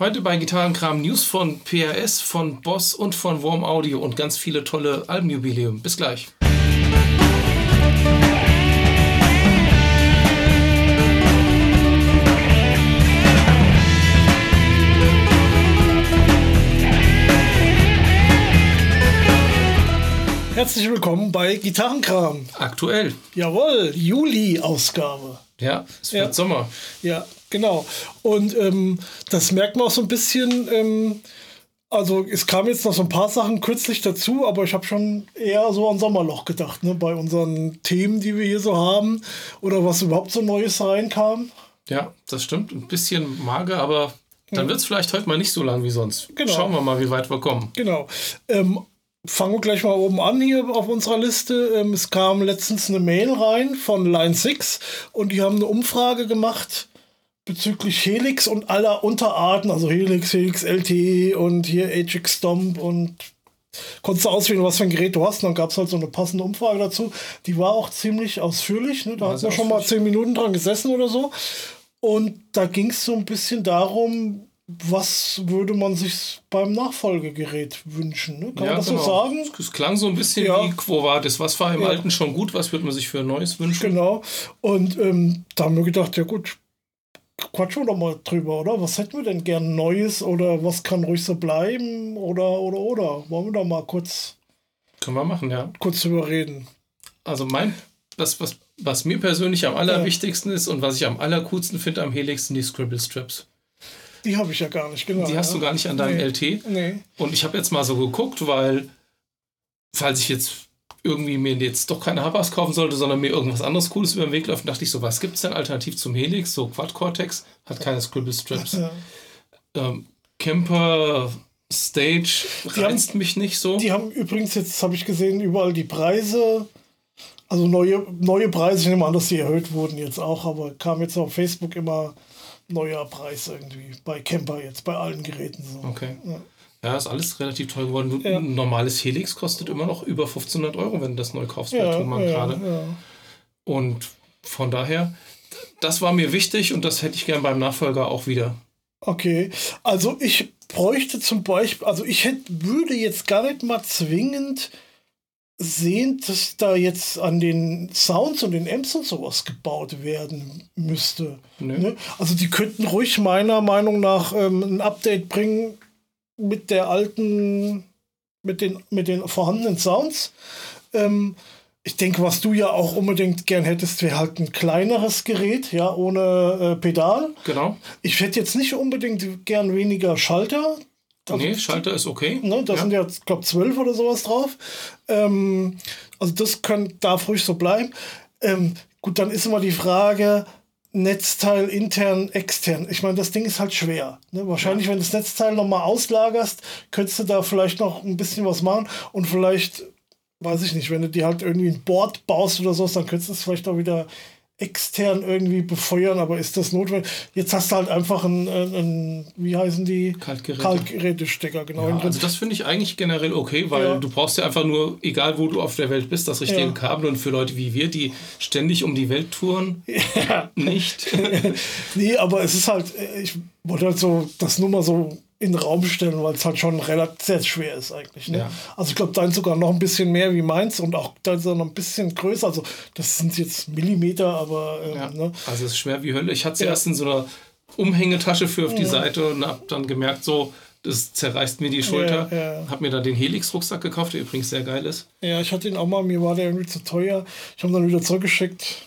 Heute bei Gitarrenkram News von PRS, von Boss und von Warm Audio und ganz viele tolle Albenjubiläum. Bis gleich. Herzlich willkommen bei Gitarrenkram. Aktuell. Jawohl, Juli-Ausgabe. Ja, es wird Ja. Sommer. Ja, genau. Und ähm, das merkt man auch so ein bisschen. Ähm, also es kamen jetzt noch so ein paar Sachen kürzlich dazu, aber ich habe schon eher so an Sommerloch gedacht, ne, bei unseren Themen, die wir hier so haben oder was überhaupt so Neues reinkam. Ja, das stimmt. Ein bisschen mager, aber dann wird es vielleicht heute mal nicht so lang wie sonst. Genau. Schauen wir mal, wie weit wir kommen. Genau. Ähm, fangen wir gleich mal oben an hier auf unserer Liste. Ähm, es kam letztens eine Mail rein von Line 6 und die haben eine Umfrage gemacht bezüglich Helix und aller Unterarten, also Helix, Helix LTE und hier HX Stomp und konntest du auswählen, was für ein Gerät du hast. Und dann gab es halt so eine passende Umfrage dazu. Die war auch ziemlich ausführlich. Ne? Da War hat man schon mal zehn Minuten dran gesessen oder so. Und da ging es so ein bisschen darum, was würde man sich beim Nachfolgegerät wünschen? Ne? Kann man das so sagen? Es klang so ein bisschen Ja. wie Quo Vadis. Was war im Ja. Alten schon gut? Was würde man sich für ein Neues wünschen? Genau. Und ähm, da haben wir gedacht, ja gut, quatschen wir doch mal drüber, oder? Was hätten wir denn gern Neues oder was kann ruhig so bleiben? Oder, oder, oder? Wollen wir da mal kurz, Können wir machen, ja. kurz drüber reden? Also mein, das, was, was mir persönlich am allerwichtigsten ist und was ich am allercoolsten finde am Helix, sind die Scribble Strips. Die habe ich ja gar nicht, genau. Die hast ja. du gar nicht an deinem Nee. LT. Nee. Und ich habe jetzt mal so geguckt, weil, falls ich jetzt irgendwie mir jetzt doch keine Habas kaufen sollte, sondern mir irgendwas anderes Cooles über den Weg läuft, dachte ich so, was gibt es denn alternativ zum Helix? So Quad Cortex hat keine Scribble Strips. Ja. ähm, Camper Stage Die haben- reizt mich nicht so. Die haben übrigens jetzt, habe ich gesehen, überall die Preise, also neue, neue Preise, ich nehme an, dass die erhöht wurden jetzt auch, aber kam jetzt auf Facebook immer neuer Preis irgendwie bei Camper jetzt, bei allen Geräten so. Okay. Ja. Ja, ist alles relativ teuer geworden. Ja. Ein normales Helix kostet immer noch über 1500 Euro, wenn du das neu kaufst bei Ja, Thomann ja, gerade. ja. Und von daher, das war mir wichtig und das hätte ich gern beim Nachfolger auch wieder. Okay, also ich bräuchte zum Beispiel, also ich hätte, würde jetzt gar nicht mal zwingend sehen, dass da jetzt an den Sounds und den Amps und sowas gebaut werden müsste. Ne? Also die könnten ruhig meiner Meinung nach ähm, ein Update bringen mit der alten, mit den, mit den vorhandenen Sounds. Ähm, ich denke, was du ja auch unbedingt gern hättest, wäre halt ein kleineres Gerät, ja, ohne äh, Pedal. Genau. Ich hätte jetzt nicht unbedingt gern weniger Schalter. Also, nee, Schalter ist okay. Ne, da Ja. sind ja, ich glaube, zwölf oder sowas drauf. Ähm, also das kann, darf ruhig so bleiben. Ähm, gut, dann ist immer die Frage, Netzteil intern, extern. Ich meine, das Ding ist halt schwer. Ne? Wahrscheinlich, wenn du das Netzteil nochmal auslagerst, könntest du da vielleicht noch ein bisschen was machen und vielleicht, weiß ich nicht, wenn du dir halt irgendwie ein Board baust oder sowas, dann könntest du es vielleicht auch wieder extern irgendwie befeuern, aber ist das notwendig? Jetzt hast du halt einfach ein, ein, ein wie heißen die? Kaltgeräte. Kaltgerätestecker, genau. Ja, also das finde ich eigentlich generell okay, weil Ja. du brauchst ja einfach nur, egal wo du auf der Welt bist, das richtige Ja. Kabel und für Leute wie wir, die ständig um die Welt touren, nicht. Nee, aber es ist halt, ich wollte halt so das nur mal so in den Raum stellen, weil es halt schon relativ sehr schwer ist eigentlich. Ne? Ja. Also ich glaube, dein sogar noch ein bisschen mehr wie meins und auch dein sogar noch ein bisschen größer. Also das sind jetzt Millimeter, aber ähm, Ja, ne? also es ist schwer wie Hölle. Ich hatte es Ja. erst in so einer Umhängetasche für auf die Seite und habe dann gemerkt, so, das zerreißt mir die Schulter. Ja, ja. Habe mir dann den Helix-Rucksack gekauft, der übrigens sehr geil ist. Ja, ich hatte ihn auch mal, mir war der irgendwie zu teuer. Ich habe ihn dann wieder zurückgeschickt.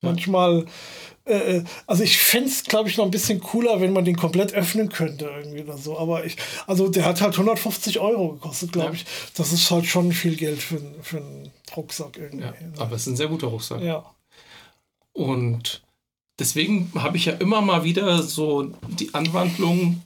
Manchmal, äh, äh, also ich fände es, glaube ich, noch ein bisschen cooler, wenn man den komplett öffnen könnte irgendwie oder so. Aber ich, also der hat halt 150 Euro gekostet, glaube Ja. ich. Das ist halt schon viel Geld für, für einen Rucksack irgendwie. Ja, aber es ist ein sehr guter Rucksack. Ja. Und deswegen habe ich ja immer mal wieder so die Anwandlung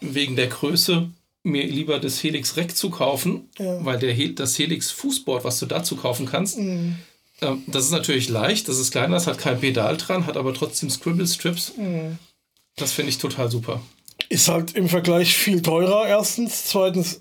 wegen der Größe mir lieber das Helix Rec zu kaufen, Ja. weil der Hel das Helix Fußboard, was du dazu kaufen kannst, Mhm. Ähm, das ist natürlich leicht, das ist kleiner, das hat kein Pedal dran, hat aber trotzdem Scribble Strips. Mhm. Das finde ich total super. Ist halt im Vergleich viel teurer, erstens. Zweitens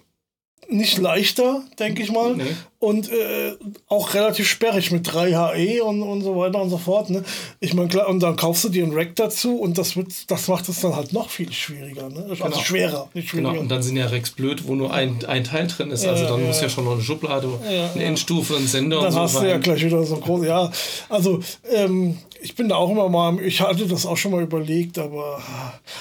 nicht leichter, denke ich mal. Nee. Und äh, auch relativ sperrig mit 3HE und, und so weiter und so fort. Ne? Ich meine, klar, und dann kaufst du dir einen Rack dazu und das wird, das macht es dann halt noch viel schwieriger. Ne? Also Genau. schwerer, nicht schwieriger. Genau, und dann sind ja Racks blöd, wo nur ein, ein Teil drin ist. Also Ja, dann ja, muss ja schon noch eine Schublade, Ja, eine. Endstufe, ein Sender dann und so hast du ja gleich wieder so groß. Ja, also ähm, ich bin da auch immer mal, ich hatte das auch schon mal überlegt, aber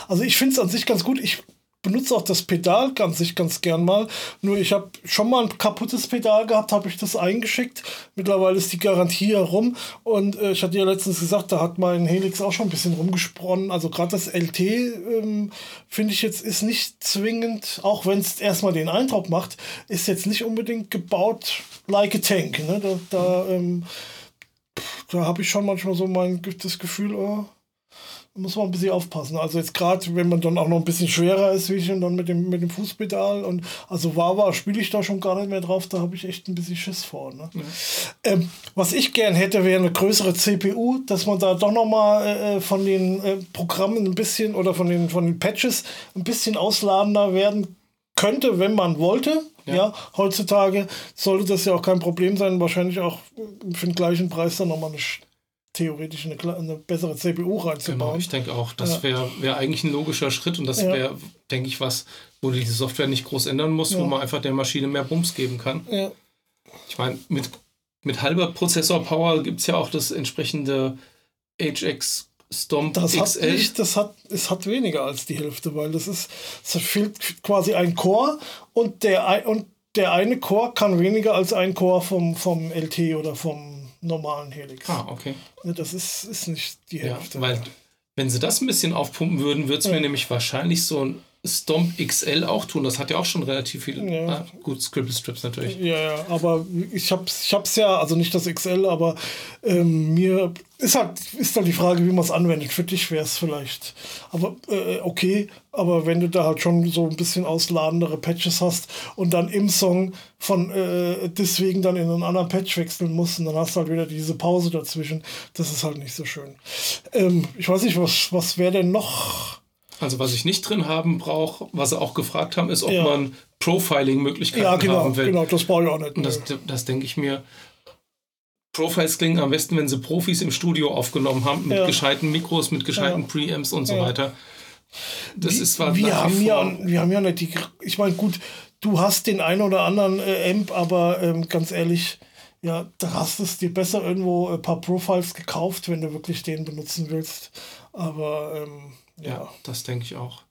also ich finde es an sich ganz gut. Ich benutze auch das Pedal ganz sich ganz gern mal. Nur ich habe schon mal ein kaputtes Pedal gehabt, habe ich das eingeschickt. Mittlerweile ist die Garantie herum und äh, ich hatte ja letztens gesagt, da hat mein Helix auch schon ein bisschen rumgespronnen. Also gerade das LT ähm, finde ich jetzt ist nicht zwingend, auch wenn es erstmal den Eindruck macht, ist jetzt nicht unbedingt gebaut like a tank. Ne? Da, da, ähm, da habe ich schon manchmal so mein das Gefühl, oh, muss man ein bisschen aufpassen. Also jetzt gerade, wenn man dann auch noch ein bisschen schwerer ist, wie ich und dann mit dem, mit dem Fußpedal und also Wawa spiele ich da schon gar nicht mehr drauf, da habe ich echt ein bisschen Schiss vor. Ne? Ähm, was ich gern hätte, wäre eine größere CPU, dass man da doch nochmal äh, von den äh, Programmen ein bisschen oder von den, von den Patches ein bisschen ausladender werden könnte, wenn man wollte. Ja. heutzutage sollte das ja auch kein Problem sein, wahrscheinlich auch äh, für den gleichen Preis dann nochmal eine theoretisch eine, eine bessere CPU Genau, reinzubauen. ich denke auch, das wäre wär eigentlich ein logischer Schritt und das Ja. wäre, denke ich, was, wo du die Software nicht groß ändern musst, wo Ja. man einfach der Maschine mehr Bums geben kann. ja. Ich meine, mit, mit halber Prozessor-Power gibt es ja auch das entsprechende HX Stomp Das hat XL. nicht, das hat, es hat weniger als die Hälfte, weil das ist, es fehlt quasi ein Core und der, und der eine Core kann weniger als ein Core vom, vom LT oder vom normalen Helix. ah, okay. Das ist, ist nicht die Ja, Hälfte. weil wenn sie das ein bisschen aufpumpen würden, würde es mir nämlich wahrscheinlich so ein Stomp XL auch tun. Das hat ja auch schon relativ viel. Ja. Ah, gut, Scribble Strips natürlich. Ja, ja, aber ich hab's, ich hab's ja, also nicht das XL, aber ähm, mir ist halt, ist halt die Frage, wie man es anwendet. Für dich wäre es vielleicht, aber äh, okay, aber wenn du da halt schon so ein bisschen ausladendere Patches hast und dann im Song von äh, deswegen dann in einen anderen Patch wechseln musst und dann hast du halt wieder diese Pause dazwischen, das ist halt nicht so schön. Ähm, ich weiß nicht, was, was wäre denn noch? Also was ich nicht drin haben brauche, was sie auch gefragt haben, ist, ob Ja. man Profiling-Möglichkeiten Ja, genau, haben will. genau, das brauche ich auch nicht. Und das, das denke ich mir. Profiles klingen am besten, wenn sie Profis im Studio aufgenommen haben, mit Ja. gescheiten Mikros, mit gescheiten Ja. Preamps und so weiter. Das ist zwar wir wie haben, ja, wir haben ja nicht die. Ich meine, gut, du hast den einen oder anderen äh, Amp, aber ähm, ganz ehrlich, ja, da hast du es dir besser irgendwo ein paar Profiles gekauft, wenn du wirklich den benutzen willst. Aber ähm, ja. Ja, das denke ich auch.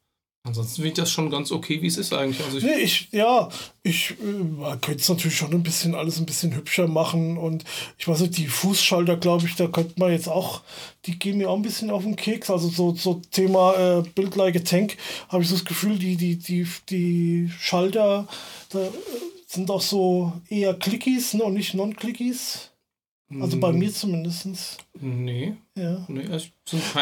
Ansonsten finde ich das schon ganz okay, wie es ist eigentlich. Also ich, Nee, ich, ja, ich äh, könnte es natürlich schon ein bisschen alles ein bisschen hübscher machen und ich weiß nicht, die Fußschalter, glaube ich, da könnte man jetzt auch, die gehen mir auch ein bisschen auf den Keks. Also so, so Thema äh, Build Like a Tank, habe ich so das Gefühl, die, die, die, die Schalter da, äh, sind auch so eher Clickies ne, und nicht Non-Clickies. Also bei Mm, mir zumindest. Nee, Ja. nee,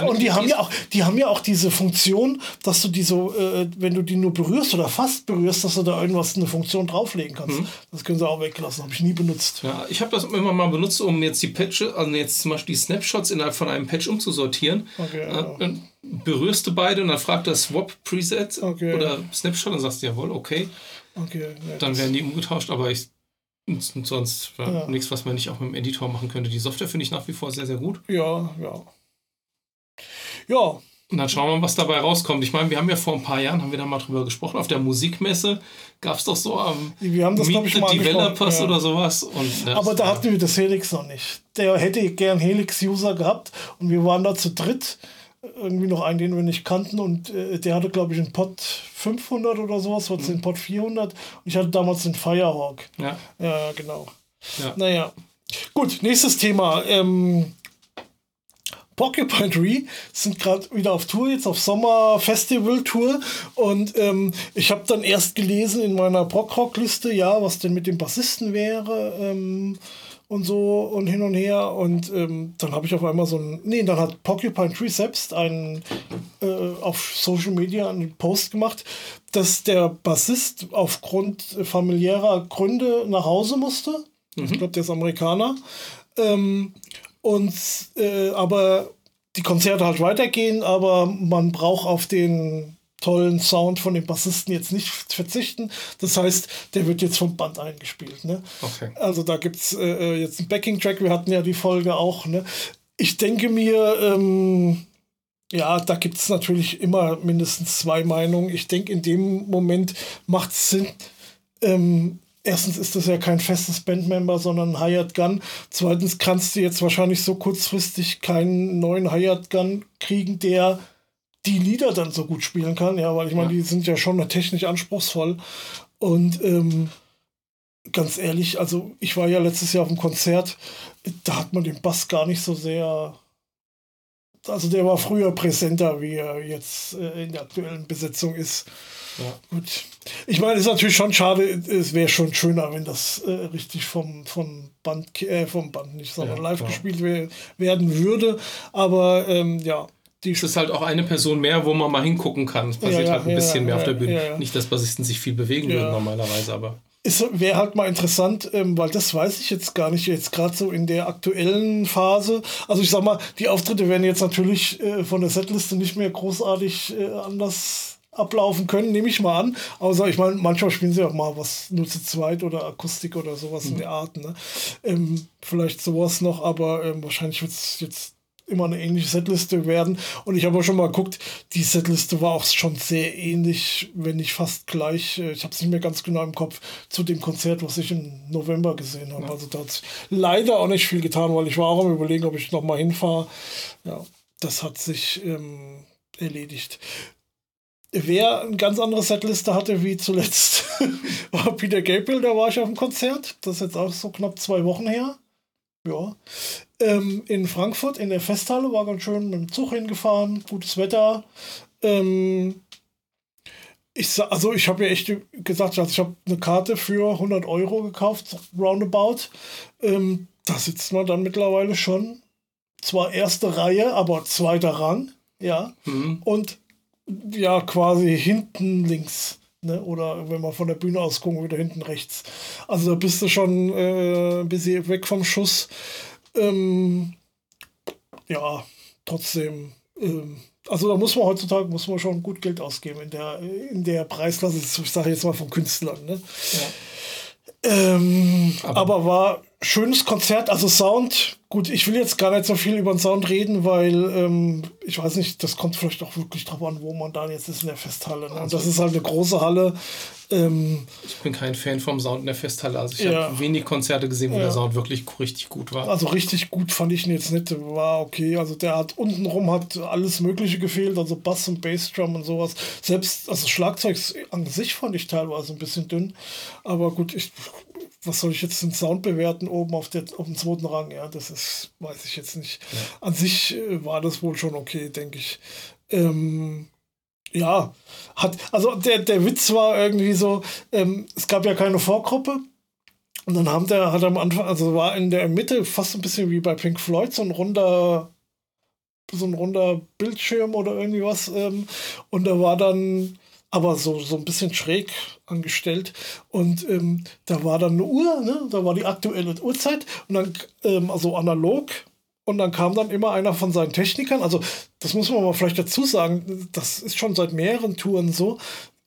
Und die haben ja auch, die haben ja auch diese Funktion, dass du die so, äh, wenn du die nur berührst oder fast berührst, dass du da irgendwas eine Funktion drauflegen kannst. Mhm. Das können sie auch weglassen, habe ich nie benutzt. Ja, ich habe das immer mal benutzt, um jetzt die Patches, also jetzt zum Beispiel die Snapshots innerhalb von einem Patch umzusortieren. Okay, Ja, ja. Dann berührst du beide und dann fragt er Swap Preset Okay. oder Snapshot und sagst jawohl, okay. Okay, ja, Dann werden die umgetauscht, aber ich und sonst ja, Ja. nichts, was man nicht auch mit dem Editor machen könnte. Die Software finde ich nach wie vor sehr, sehr gut. ja, ja. Ja, Und dann schauen wir mal, was dabei rauskommt. Ich meine, wir haben ja vor ein paar Jahren, haben wir da mal drüber gesprochen, auf der Musikmesse gab es doch so am wir haben das, ich, Meet mal the Developers ja. oder sowas. Und Aber da hatten wir das Helix noch nicht. Der hätte gern Helix-User gehabt und wir waren da zu dritt. Irgendwie noch einen, den wir nicht kannten und äh, der hatte, glaube ich, einen Pod 500 oder sowas, was Mhm. den Pod 400 und ich hatte damals den Firehawk. ja, Ja, genau. ja. Naja. Gut, nächstes Thema. Ähm, Porcupine Tree sind gerade wieder auf Tour, jetzt auf Sommer-Festival-Tour. Und ähm, ich habe dann erst gelesen in meiner Brockrock-Liste, ja, was denn mit dem Bassisten wäre ähm, und so und hin und her. Und ähm, dann habe ich auf einmal so ein. Nee, dann hat Porcupine Tree selbst einen äh, auf Social Media einen Post gemacht, dass der Bassist aufgrund familiärer Gründe nach Hause musste. Ich glaube, der ist Amerikaner. Ähm, und äh, aber die Konzerte halt weitergehen, aber man braucht auf den tollen Sound von dem Bassisten jetzt nicht verzichten. Das heißt, der wird jetzt vom Band eingespielt. Ne? Okay. Also da gibt es äh, äh, jetzt einen Backing-Track, wir hatten ja die Folge auch. Ne? Ich denke mir, ähm, ja, da gibt es natürlich immer mindestens zwei Meinungen. Ich denke, in dem Moment macht es Sinn. Ähm, erstens ist das ja kein festes Bandmember, sondern ein Hired Gun. Zweitens kannst du jetzt wahrscheinlich so kurzfristig keinen neuen Hired Gun kriegen, der die Lieder dann so gut spielen kann. Ja, weil ich meine, ja. die sind ja schon technisch anspruchsvoll. Und ähm, ganz ehrlich, also ich war ja letztes Jahr auf dem Konzert, da hat man den Bass gar nicht so sehr. Also der war früher präsenter, wie er jetzt äh, in der aktuellen Besetzung ist. Ja. Gut. Ich meine, es ist natürlich schon schade, es wäre schon schöner, wenn das äh, richtig vom, vom Band, äh, vom Band nicht, sondern ja, live klar. gespielt werden würde. Aber ähm, ja. Die es ist halt auch eine Person mehr, wo man mal hingucken kann. Es passiert ja, halt ein bisschen mehr auf der Bühne. Nicht, dass Bassisten sich viel bewegen würden normalerweise, aber wäre halt mal interessant, ähm, weil das weiß ich jetzt gar nicht, jetzt gerade so in der aktuellen Phase. Also ich sag mal, die Auftritte werden jetzt natürlich äh, von der Setliste nicht mehr großartig äh, anders ablaufen können, nehme ich mal an. Außer ich meine, manchmal spielen sie auch mal was nur zu zweit oder Akustik oder sowas mhm. in der Art. Ne? Ähm, vielleicht sowas noch, aber ähm, wahrscheinlich wird es jetzt immer eine ähnliche Setliste werden. Und ich habe auch schon mal geguckt, die Setliste war auch schon sehr ähnlich, wenn nicht fast gleich. Äh, ich habe es nicht mehr ganz genau im Kopf zu dem Konzert, was ich im November gesehen habe. Ja. Also da hat leider auch nicht viel getan, weil ich war auch am überlegen, ob ich noch mal hinfahre. Ja, das hat sich ähm, erledigt. Wer eine ganz andere Setliste hatte wie zuletzt, war Peter Gabriel, da war ich auf dem Konzert. Das ist jetzt auch so knapp zwei Wochen her. Ja. Ähm, in Frankfurt in der Festhalle war ganz schön mit dem Zug hingefahren, gutes Wetter. Ähm, ich, also ich habe ja echt gesagt, also ich habe eine Karte für 100 Euro gekauft, roundabout. Ähm, da sitzt man dann mittlerweile schon. Zwar erste Reihe, aber zweiter Rang. Ja. Mhm. Und ja quasi hinten links. Ne? Oder wenn wir von der Bühne aus gucken, wieder hinten rechts. Also da bist du schon äh, ein bisschen weg vom Schuss. Ähm, ja, trotzdem. Ähm, also da muss man heutzutage muss man schon gut Geld ausgeben in der, in der Preisklasse, ich sage jetzt mal von Künstlern. Ne? Ja. Ähm, aber, aber war schönes Konzert, also Sound. Gut, ich will jetzt gar nicht so viel über den Sound reden, weil ähm, ich weiß nicht, das kommt vielleicht auch wirklich drauf an, wo man da jetzt ist in der Festhalle. Ne? Und also, das ist halt eine große Halle. Ähm, ich bin kein Fan vom Sound in der Festhalle. Also ich ja. habe wenig Konzerte gesehen, wo ja. der Sound wirklich richtig gut war. Also richtig gut fand ich ihn jetzt nicht. War okay. Also der hat untenrum hat alles Mögliche gefehlt, also Bass und Bassdrum und sowas. Selbst also Schlagzeug an sich fand ich teilweise ein bisschen dünn. Aber gut, ich was soll ich jetzt den Sound bewerten oben auf, der, auf dem zweiten Rang? Ja, das ist, weiß ich jetzt nicht. Ja. An sich äh, war das wohl schon okay, denke ich. Ähm, ja, hat, also der, der Witz war irgendwie so, ähm, es gab ja keine Vorgruppe. Und dann haben der, hat am Anfang, also war in der Mitte fast ein bisschen wie bei Pink Floyd, so ein runder, so ein runder Bildschirm oder irgendwie was. Ähm, und da war dann aber so, so ein bisschen schräg angestellt. Und ähm, da war dann eine Uhr, ne? da war die aktuelle Uhrzeit und dann, ähm, also analog. Und dann kam dann immer einer von seinen Technikern. Also, das muss man mal vielleicht dazu sagen, das ist schon seit mehreren Touren so.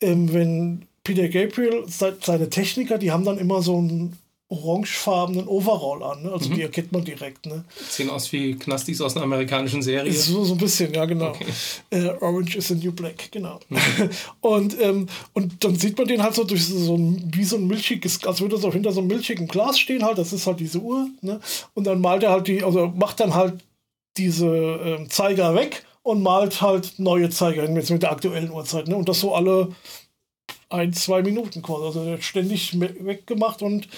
Ähm, wenn Peter Gabriel, seine Techniker, die haben dann immer so ein orangefarbenen Overall an. Ne? Also mhm. die erkennt man direkt. Ne? Sehen aus wie Knastis aus einer amerikanischen Serie. So, so ein bisschen, ja, genau. Okay. Äh, Orange is the New Black, genau. Mhm. und, ähm, und dann sieht man den halt so durch so ein, wie so ein milchiges, als würde er so hinter so einem milchigen Glas stehen halt. Das ist halt diese Uhr. Ne? Und dann malt er halt die, also macht dann halt diese ähm, Zeiger weg und malt halt neue Zeiger hin mit der aktuellen Uhrzeit. Ne? Und das so alle ein, zwei Minuten quasi. Also ständig weggemacht und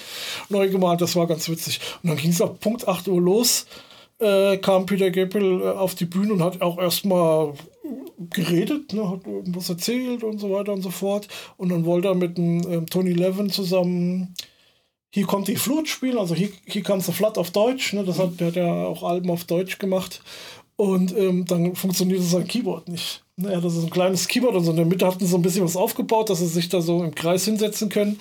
neu gemalt. Das war ganz witzig. Und dann ging es ab Punkt 8 Uhr los. Äh, kam Peter Gabriel äh, auf die Bühne und hat auch erstmal geredet, ne, hat irgendwas erzählt und so weiter und so fort. Und dann wollte er mit dem ähm, Tony Levin zusammen Hier kommt die Flut spielen, also Hier, hier Comes the auf Deutsch. Ne, das hat, der hat ja auch Alben auf Deutsch gemacht. Und ähm, dann funktionierte sein Keyboard nicht. Naja, das ist ein kleines Keyboard und so in der Mitte hatten sie so ein bisschen was aufgebaut, dass sie sich da so im Kreis hinsetzen können.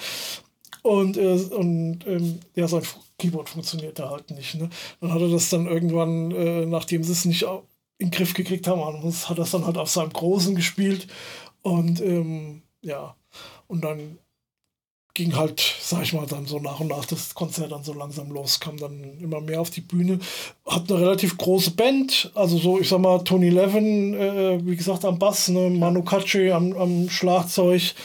Und, äh, und ähm, ja, sein Keyboard funktionierte halt nicht. Ne? Dann hat er das dann irgendwann, äh, nachdem sie es nicht in den Griff gekriegt haben, hat er es dann halt auf seinem Großen gespielt. Und ähm, ja, und dann ging halt, sag ich mal, dann so nach und nach das Konzert dann so langsam los, kam dann immer mehr auf die Bühne. Hat eine relativ große Band, also so, ich sag mal, Tony Levin, äh, wie gesagt, am Bass, ne, Manu Katché am, am Schlagzeug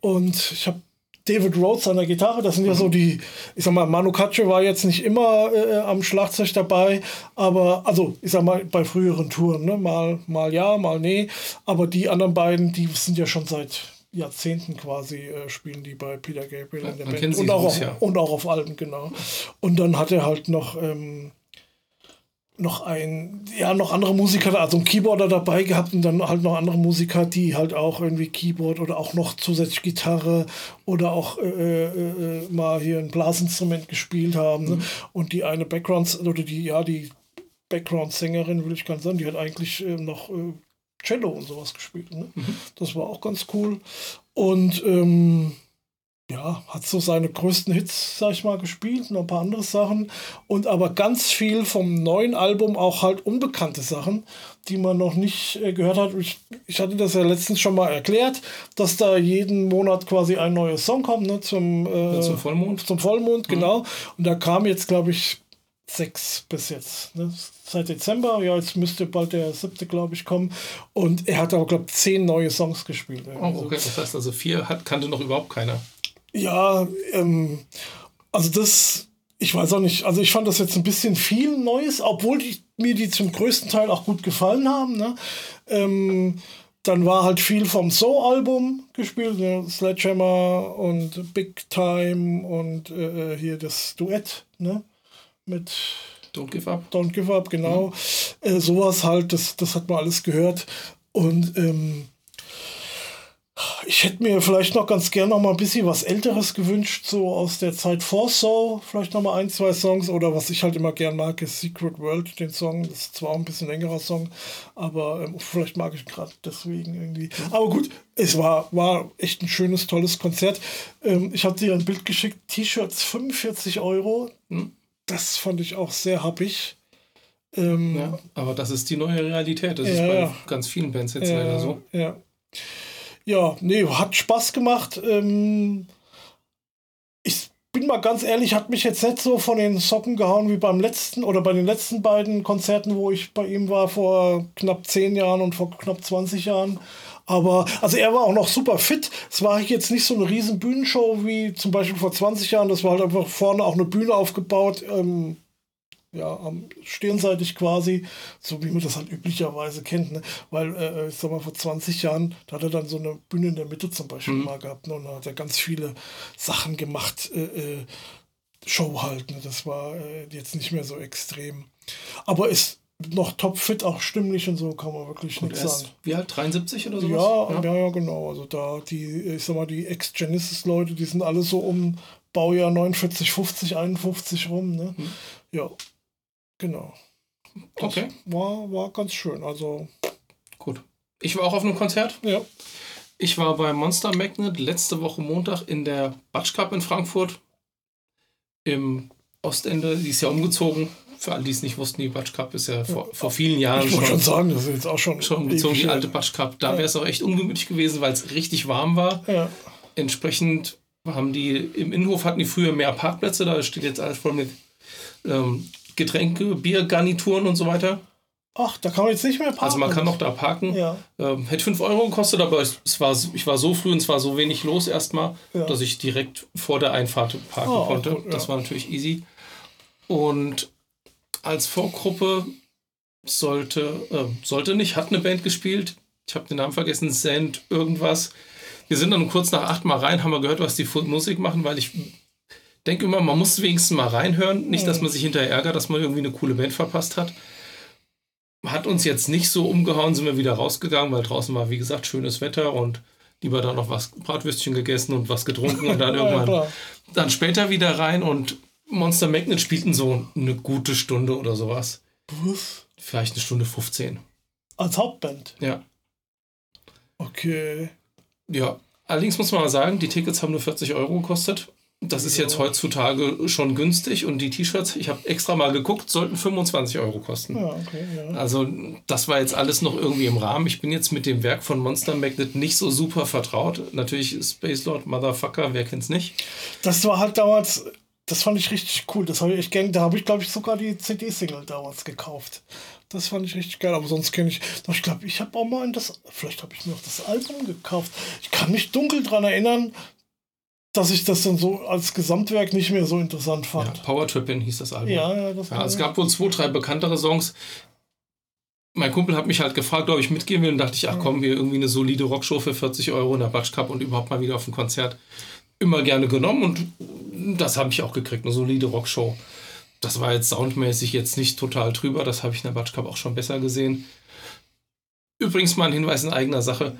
und ich habe David Rhodes an der Gitarre, das sind ja so die, ich sag mal, Manu Katché war jetzt nicht immer äh, am Schlagzeug dabei, aber, also, ich sag mal, bei früheren Touren, ne, mal, mal ja, mal nee, aber die anderen beiden, die sind ja schon seit Jahrzehnten quasi äh, spielen die bei Peter Gabriel in der Band. Und auch, auf, ja. und auch auf Alben, genau. Und dann hat er halt noch, ähm, noch ein, ja, noch andere Musiker, also ein Keyboarder dabei gehabt und dann halt noch andere Musiker, die halt auch irgendwie Keyboard oder auch noch zusätzlich Gitarre oder auch äh, äh, äh, mal hier ein Blasinstrument gespielt haben. Ne? Und die eine Background, oder die, ja, die Background-Sängerin, will ich ganz sagen, die hat eigentlich äh, noch äh, Cello und sowas gespielt. Ne? Das war auch ganz cool. Und ähm, ja, hat so seine größten Hits, sag ich mal, gespielt, noch ein paar andere Sachen. Und aber ganz viel vom neuen Album auch halt unbekannte Sachen, die man noch nicht äh, gehört hat. Ich, ich hatte das ja letztens schon mal erklärt, dass da jeden Monat quasi ein neuer Song kommt, ne, zum, äh, zum Vollmond. Zum Vollmond, genau. Und da kam jetzt, glaube ich, sechs bis jetzt. Ne? Seit Dezember, ja, jetzt müsste bald der siebte, glaube ich, kommen. Und er hat aber, glaube ich, zehn neue Songs gespielt. Oh, okay, das heißt also vier hat, kannte noch überhaupt keiner. Ja, ähm, also das, ich weiß auch nicht, also ich fand das jetzt ein bisschen viel Neues, obwohl die, mir die zum größten Teil auch gut gefallen haben. Ne? Ähm, dann war halt viel vom So-Album gespielt, ne? Sledgehammer und Big Time und äh, hier das Duett, ne? Mit Don't Give Up. Don't Give Up, genau. Äh, sowas halt, das, das hat man alles gehört. Und ähm, ich hätte mir vielleicht noch ganz gern noch mal ein bisschen was Älteres gewünscht, so aus der Zeit vor So. Vielleicht noch mal ein, zwei Songs. Oder was ich halt immer gern mag, ist Secret World, den Song. Das ist zwar auch ein bisschen längerer Song, aber ähm, vielleicht mag ich gerade deswegen irgendwie. Aber gut, es war, war echt ein schönes, tolles Konzert. Ähm, ich habe dir ein Bild geschickt, T-Shirts 45 Euro. Das fand ich auch sehr happig. Ähm, Ja, aber das ist die neue Realität. Das ist Ja, bei ja. ganz vielen Bands jetzt ja, leider so. Ja. Ja, nee, hat Spaß gemacht. Ähm, ich bin mal ganz ehrlich, hat mich jetzt nicht so von den Socken gehauen wie beim letzten oder bei den letzten beiden Konzerten, wo ich bei ihm war vor knapp 10 Jahren und vor knapp 20 Jahren. Aber, also er war auch noch super fit. Es war jetzt nicht so eine riesen Bühnenshow wie zum Beispiel vor 20 Jahren. Das war halt einfach vorne auch eine Bühne aufgebaut. Ähm, ja, am stirnseitig quasi, so wie man das halt üblicherweise kennt, ne? Weil, äh, ich sag mal, vor 20 Jahren, da hat er dann so eine Bühne in der Mitte zum Beispiel mal gehabt, ne? Und da hat er ganz viele Sachen gemacht, äh, äh, Show halt, ne? Das war äh, jetzt nicht mehr so extrem. Aber ist noch topfit, auch stimmlich und so, kann man wirklich nichts sagen. wie alt? 73 oder sowas? Ja, ja, ja, genau. Also da, die, ich sag mal, die Ex-Genesis-Leute, die sind alle so um Baujahr 49, 50, 51 rum, ne? Ja, genau. Das Okay, War, war ganz schön. Also, gut. Ich war auch auf einem Konzert. ja. Ich war bei Monster Magnet letzte Woche Montag in der Batsch Cup in Frankfurt. Im Ostende. Die ist ja umgezogen. Für alle, die es nicht wussten, die Batsch Cup ist ja vor, vor vielen Jahren Ich schon, schon sagen, das ist jetzt auch schon. schon umgezogen, ewig die alte Batsch Cup. Da wäre es auch echt ungemütlich gewesen, weil es richtig warm war. Ja, Entsprechend haben die im Innenhof hatten die früher mehr Parkplätze, da steht jetzt alles voll mit ähm, Getränke, Biergarnituren und so weiter. Ach, da kann man jetzt nicht mehr parken. Also man kann noch da parken. Ja. Ähm, hätte 5 Euro gekostet, aber es, es war, ich war so früh und es war so wenig los erstmal, Ja. dass ich direkt vor der Einfahrt parken Oh, konnte. gut, ja. Das war natürlich easy. Und als Vorgruppe sollte, äh, sollte nicht, hat eine Band gespielt. Ich habe den Namen vergessen, Sand irgendwas. Wir sind dann kurz nach acht mal rein, haben wir gehört, was die Musik machen, weil ich denke immer, man muss wenigstens mal reinhören. Nicht, dass man sich hinterher ärgert, dass man irgendwie eine coole Band verpasst hat. Hat uns jetzt nicht so umgehauen, sind wir wieder rausgegangen, weil draußen war, wie gesagt, schönes Wetter und lieber da noch was Bratwürstchen gegessen und was getrunken und dann irgendwann dann später wieder rein und Monster Magnet spielten so eine gute Stunde oder sowas. Was? Vielleicht eine Stunde 15. Als Hauptband. Ja. Okay. Ja. Allerdings muss man mal sagen, die Tickets haben nur 40 Euro gekostet. Das ist jetzt heutzutage schon günstig und die T-Shirts, ich habe extra mal geguckt, sollten 25 Euro kosten. Ja, okay, ja. Also das war jetzt alles noch irgendwie im Rahmen. Ich bin jetzt mit dem Werk von Monster Magnet nicht so super vertraut. Natürlich Space Lord, Motherfucker, wer kennt's nicht? Das war halt damals, das fand ich richtig cool. Das habe ich gern, da habe ich glaube ich sogar die CD-Single damals gekauft. Das fand ich richtig geil, aber sonst kenne ich, doch ich glaube, ich habe auch mal in das, vielleicht habe ich mir auch das Album gekauft. Ich kann mich dunkel dran erinnern, dass ich das dann so als Gesamtwerk nicht mehr so interessant fand. Ja, Power Trippin hieß das Album. Ja, ja, das Ja, es gab wohl zwei, drei bekanntere Songs. Mein Kumpel hat mich halt gefragt, ob ich mitgehen will und dachte ich, ach komm, hier irgendwie eine solide Rockshow für 40 Euro in der Batsch Cup und überhaupt mal wieder auf ein Konzert. Immer gerne genommen und das habe ich auch gekriegt, eine solide Rockshow. Das war jetzt soundmäßig jetzt nicht total drüber, das habe ich in der Batsch Cup auch schon besser gesehen. Übrigens mal ein Hinweis in eigener Sache.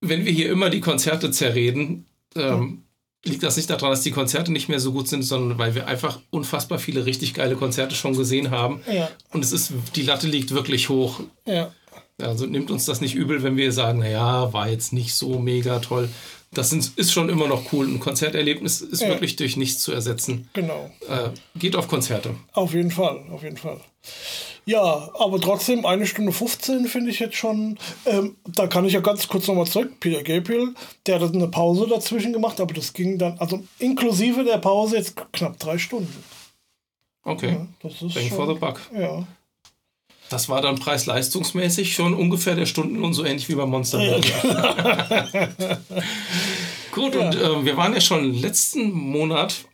Wenn wir hier immer die Konzerte zerreden, ähm, liegt das nicht daran, dass die Konzerte nicht mehr so gut sind, sondern weil wir einfach unfassbar viele richtig geile Konzerte schon gesehen haben. Ja, Und es ist, die Latte liegt wirklich hoch. ja. Also nimmt uns das nicht übel, wenn wir sagen, naja, war jetzt nicht so mega toll. Das sind, ist schon immer noch cool. Ein Konzerterlebnis ist Ja. wirklich durch nichts zu ersetzen. Genau. Äh, geht auf Konzerte. Auf jeden Fall, auf jeden Fall. Ja, aber trotzdem, eine Stunde 15 finde ich jetzt schon. Ähm, da kann ich ja ganz kurz nochmal zurück. Peter Gabriel, der hat eine Pause dazwischen gemacht, aber das ging dann, also inklusive der Pause jetzt knapp drei Stunden. Okay. Ja, das ist Bang schon, for the buck. Ja. Das war dann preis-leistungsmäßig schon ungefähr der Stundenlohn, so ähnlich wie bei Monster. Gut, und äh, wir waren ja schon letzten Monat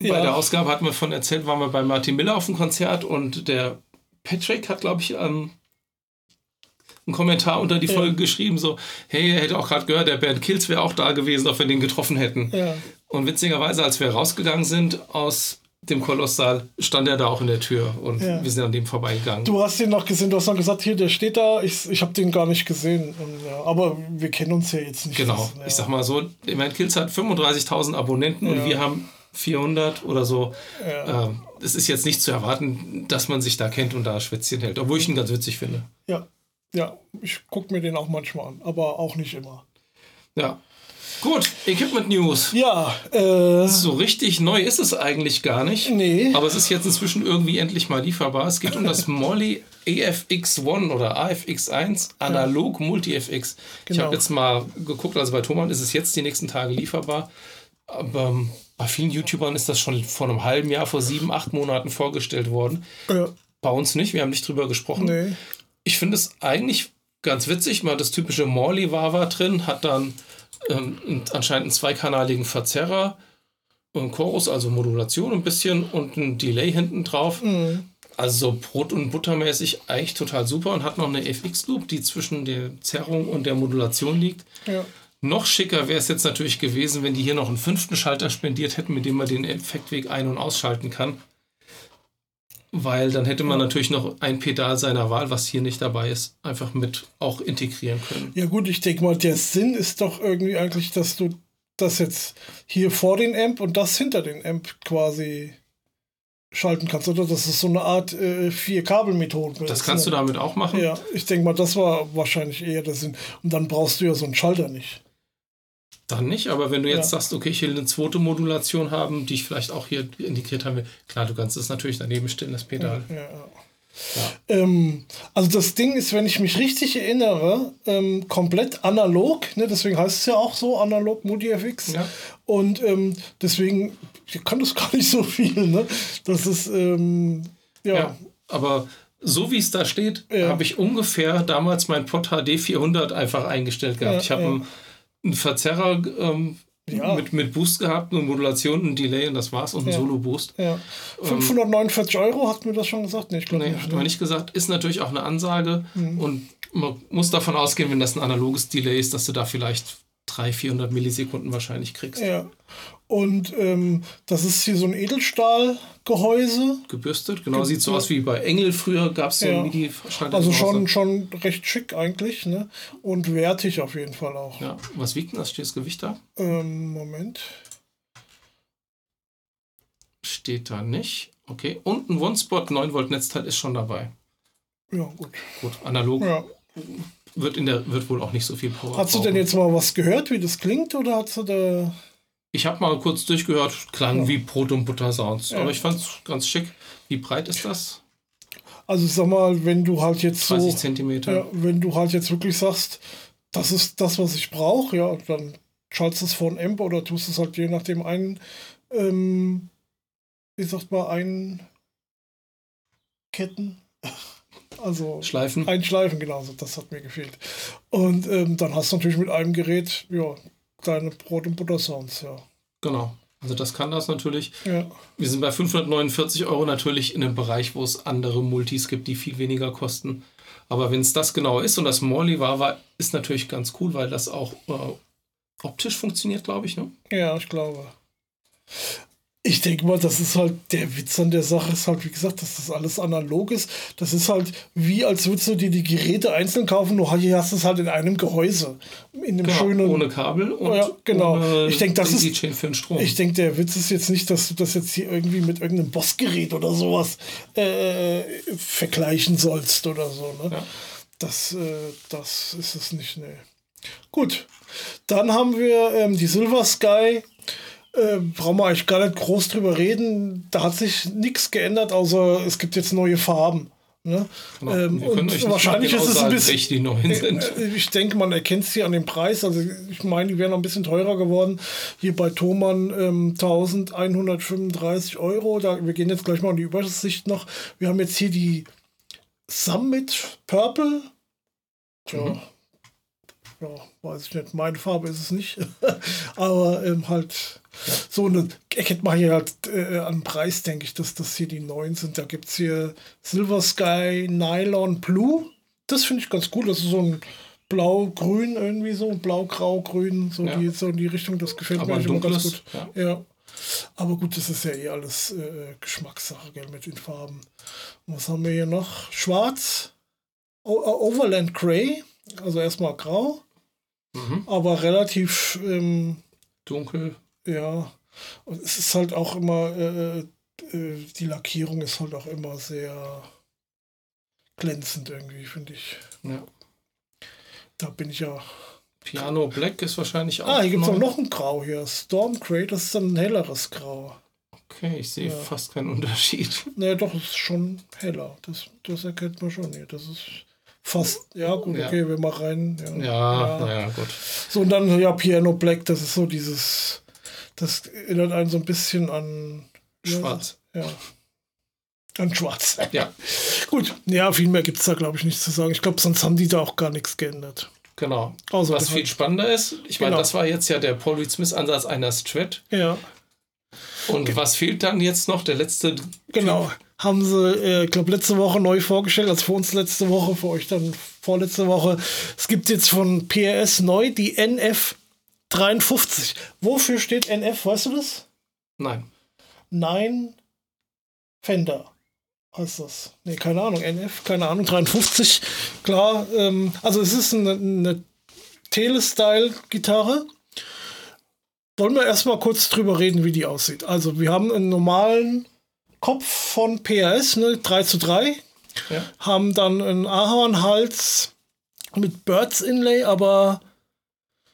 bei Ja. der Ausgabe, hatten wir von erzählt, waren wir bei Martin Miller auf dem Konzert und der Patrick hat, glaube ich, ähm, einen Kommentar unter die Ja. Folge geschrieben, so, hey, er hätte auch gerade gehört, der Bernd Kills wäre auch da gewesen, ob wir den getroffen hätten. Ja. Und witzigerweise, als wir rausgegangen sind aus dem Kolosssaal, stand er da auch in der Tür und Ja. wir sind an dem vorbeigegangen. Du hast ihn noch gesehen, du hast noch gesagt, hier, der steht da. Ich, ich habe den gar nicht gesehen. Und, ja, aber wir kennen uns ja jetzt nicht. Genau, Das, ja. ich sag mal so, Event Kills hat 35.000 Abonnenten und wir haben 400 oder so. Ähm, es ist jetzt nicht zu erwarten, dass man sich da kennt und da Schwätzchen hält, obwohl ich ihn ganz witzig finde. Ja, ja, ich gucke mir den auch manchmal an, aber auch nicht immer. Ja. Gut, Equipment News. Ja, äh, So richtig neu ist es eigentlich gar nicht. nee. Aber es ist jetzt inzwischen irgendwie endlich mal lieferbar. Es geht um das Molly AFX1 oder AFX1 Analog Multi-FX. Ich Genau. habe jetzt mal geguckt, also bei Thomann ist es jetzt die nächsten Tage lieferbar. Aber ähm, bei vielen YouTubern ist das schon vor einem halben Jahr, vor sieben, acht Monaten vorgestellt worden. Äh, Bei uns nicht, wir haben nicht drüber gesprochen. nee. Ich finde es eigentlich ganz witzig, mal das typische Morley-Wawa drin, hat dann ähm, einen- anscheinend einen zweikanaligen Verzerrer, einen Chorus, also Modulation ein bisschen und ein Delay hinten drauf. Mhm. Also so Brot- und Buttermäßig eigentlich total super und hat noch eine FX-Loop, die zwischen der Zerrung und der Modulation liegt. Ja. Noch schicker wäre es jetzt natürlich gewesen, wenn die hier noch einen fünften Schalter spendiert hätten, mit dem man den Effektweg ein- und ausschalten kann. Weil dann hätte man natürlich noch ein Pedal seiner Wahl, was hier nicht dabei ist, einfach mit auch integrieren können. ja gut, ich denke mal, der Sinn ist doch irgendwie eigentlich, dass du das jetzt hier vor den Amp und das hinter den Amp quasi schalten kannst, oder? Das ist so eine Art äh, Vier-Kabel-Methode. Das kannst du damit auch machen. Ja, ich denke mal, das war wahrscheinlich eher der Sinn. Und dann brauchst du ja so einen Schalter nicht. Dann nicht, aber wenn du jetzt Ja. sagst, okay, ich will eine zweite Modulation haben, die ich vielleicht auch hier integriert haben will, klar, du kannst es natürlich daneben stellen, das Pedal. Ja, ja. Ähm, also das Ding ist, wenn ich mich richtig erinnere, ähm, komplett analog, ne? deswegen heißt es ja auch so, analog MUDI-FX. Ja. Und ähm, deswegen kann das gar nicht so viel. Ne? Das ist, ähm, ja, aber so wie es da steht, habe ich ungefähr damals mein Pod HD 400 einfach eingestellt gehabt. Ich habe ja. Einen, Verzerrer ähm, Ja. mit, mit Boost gehabt, eine Modulation, ein Delay und das war's und ein Ja. Solo-Boost. ja. 549 Euro, hat mir das schon gesagt? Nee, ich glaube Nee, nicht. hat ne? man nicht gesagt. Ist natürlich auch eine Ansage und man muss davon ausgehen, wenn das ein analoges Delay ist, dass du da vielleicht 300, 400 Millisekunden wahrscheinlich kriegst. Ja. Und ähm, das ist hier so ein Edelstahlgehäuse. Gebürstet, genau, sieht so aus wie bei Engel früher gab es so Ja. ein MIDI-Schalter. Also schon, schon recht schick eigentlich. Ne? Und wertig auf jeden Fall auch. Ja, was wiegt denn das? Steht das Gewicht da? Ähm, Moment. Steht da nicht. Okay. Und ein One-Spot 9 Volt Netzteil ist schon dabei. Ja, gut. Gut, analog Ja. wird, in der, wird wohl auch nicht so viel Power Hast du denn jetzt mal was gehört, wie das klingt? Oder hast du da. Ich habe mal kurz durchgehört, klang Ja. wie Brot und Butter Sounds. Ja. Aber ich fand es ganz schick. Wie breit ist das? Also sag mal, wenn du halt jetzt 30 so, Zentimeter. ja, wenn du halt jetzt wirklich sagst, das ist das, was ich brauche, ja, dann schaltest du es vor ein Amp oder tust es halt je nachdem ein, ähm, wie sagt man, ein Ketten. Also Schleifen. einschleifen, genau, so, das hat mir gefehlt. Und ähm, dann hast du natürlich mit einem Gerät, ja, deine Brot- und Butter-Sounds, ja. Genau. Also das kann das natürlich. Ja, Wir sind bei 549 Euro natürlich in einem Bereich, wo es andere Multis gibt, die viel weniger kosten. Aber wenn es das genau ist und das Morley war, war, ist natürlich ganz cool, weil das auch äh, optisch funktioniert, glaube ich. Ne? ja, ich glaube. Ich denke mal, das ist halt der Witz an der Sache, ist halt, wie gesagt, dass das alles analog ist. Das ist halt wie, als würdest du dir die Geräte einzeln kaufen, nur hier hast du es halt in einem Gehäuse. In dem Genau, schönen. ohne Kabel und Ja, genau. Ich denk, das ist- für den Strom. Ich denke, der Witz ist jetzt nicht, dass du das jetzt hier irgendwie mit irgendeinem Bossgerät oder sowas äh, vergleichen sollst oder so. Ne? Ja. Das, äh, das ist es nicht, ne. Gut. Dann haben wir ähm, die Silver Sky. Äh, brauchen wir eigentlich gar nicht groß drüber reden. Da hat sich nichts geändert, außer es gibt jetzt neue Farben. Ne? Genau. Ähm, und wahrscheinlich mal ist genau es ein bisschen. sind. Äh, Ich denke, man erkennt sie an dem Preis. Also ich meine, die wären noch ein bisschen teurer geworden. Hier bei Thomann ähm, 1135 Euro. Da, wir gehen jetzt gleich mal in die Übersicht noch. Wir haben jetzt hier die Summit Purple. Tja, Mhm. ja, weiß ich nicht. Meine Farbe ist es nicht. Aber ähm, halt so eine, erkennt man hier halt äh, am Preis, denke ich, dass das hier die neuen sind. Da gibt es hier Silver Sky Nylon Blue. Das finde ich ganz cool. Das ist so ein blau-grün irgendwie so, blau-grau-grün, so, Ja. die, so in die Richtung. Das gefällt Aber mir immer ganz gut. ja. Ja. Aber gut, das ist ja eh alles äh, Geschmackssache, gell, mit den Farben. Und was haben wir hier noch? Schwarz, o äh, Overland Grey, also erstmal grau, Mhm. aber relativ, ähm, Dunkel. Ja, und es ist halt auch immer, äh, äh, die Lackierung ist halt auch immer sehr glänzend irgendwie, finde ich. Ja. Da bin ich ja. Piano Black ist wahrscheinlich auch. Ah, hier gibt es auch noch ein Grau hier. Storm Grey, das ist dann ein helleres Grau. Okay, ich sehe Ja. fast keinen Unterschied. Naja, doch, es ist schon heller. Das, das erkennt man schon hier. Das ist fast, ja gut, Ja. okay, wir mal rein. Ja, Ja, naja, gut. So, und dann ja Piano Black, das ist so dieses, das erinnert einen so ein bisschen an Schwarz. Ja. An Schwarz. Ja, Gut, ja, viel mehr gibt es da, glaube ich, nichts zu sagen. Ich glaube, sonst haben die da auch gar nichts geändert. genau. Außer Was viel spannender ist, ich meine, Genau. das war jetzt ja der Paul Reed Smith Ansatz einer Strat. Ja, Und was fehlt dann jetzt noch? Der letzte. genau. Haben sie, äh, ich glaube, letzte Woche neu vorgestellt, also für uns letzte Woche, für euch dann vorletzte Woche. Es gibt jetzt von PRS neu die NF 53. Wofür steht NF, weißt du das? Nein. Nein Fender heißt das. Nee, keine Ahnung, NF, keine Ahnung, 53. Klar, ähm, also es ist eine, eine Tele-Style-Gitarre. Wollen wir erstmal kurz drüber reden, wie die aussieht. Also wir haben einen normalen Kopf von PRS, ne, 3 zu 3. Ja. Haben dann einen Ahornhals mit Birds Inlay, aber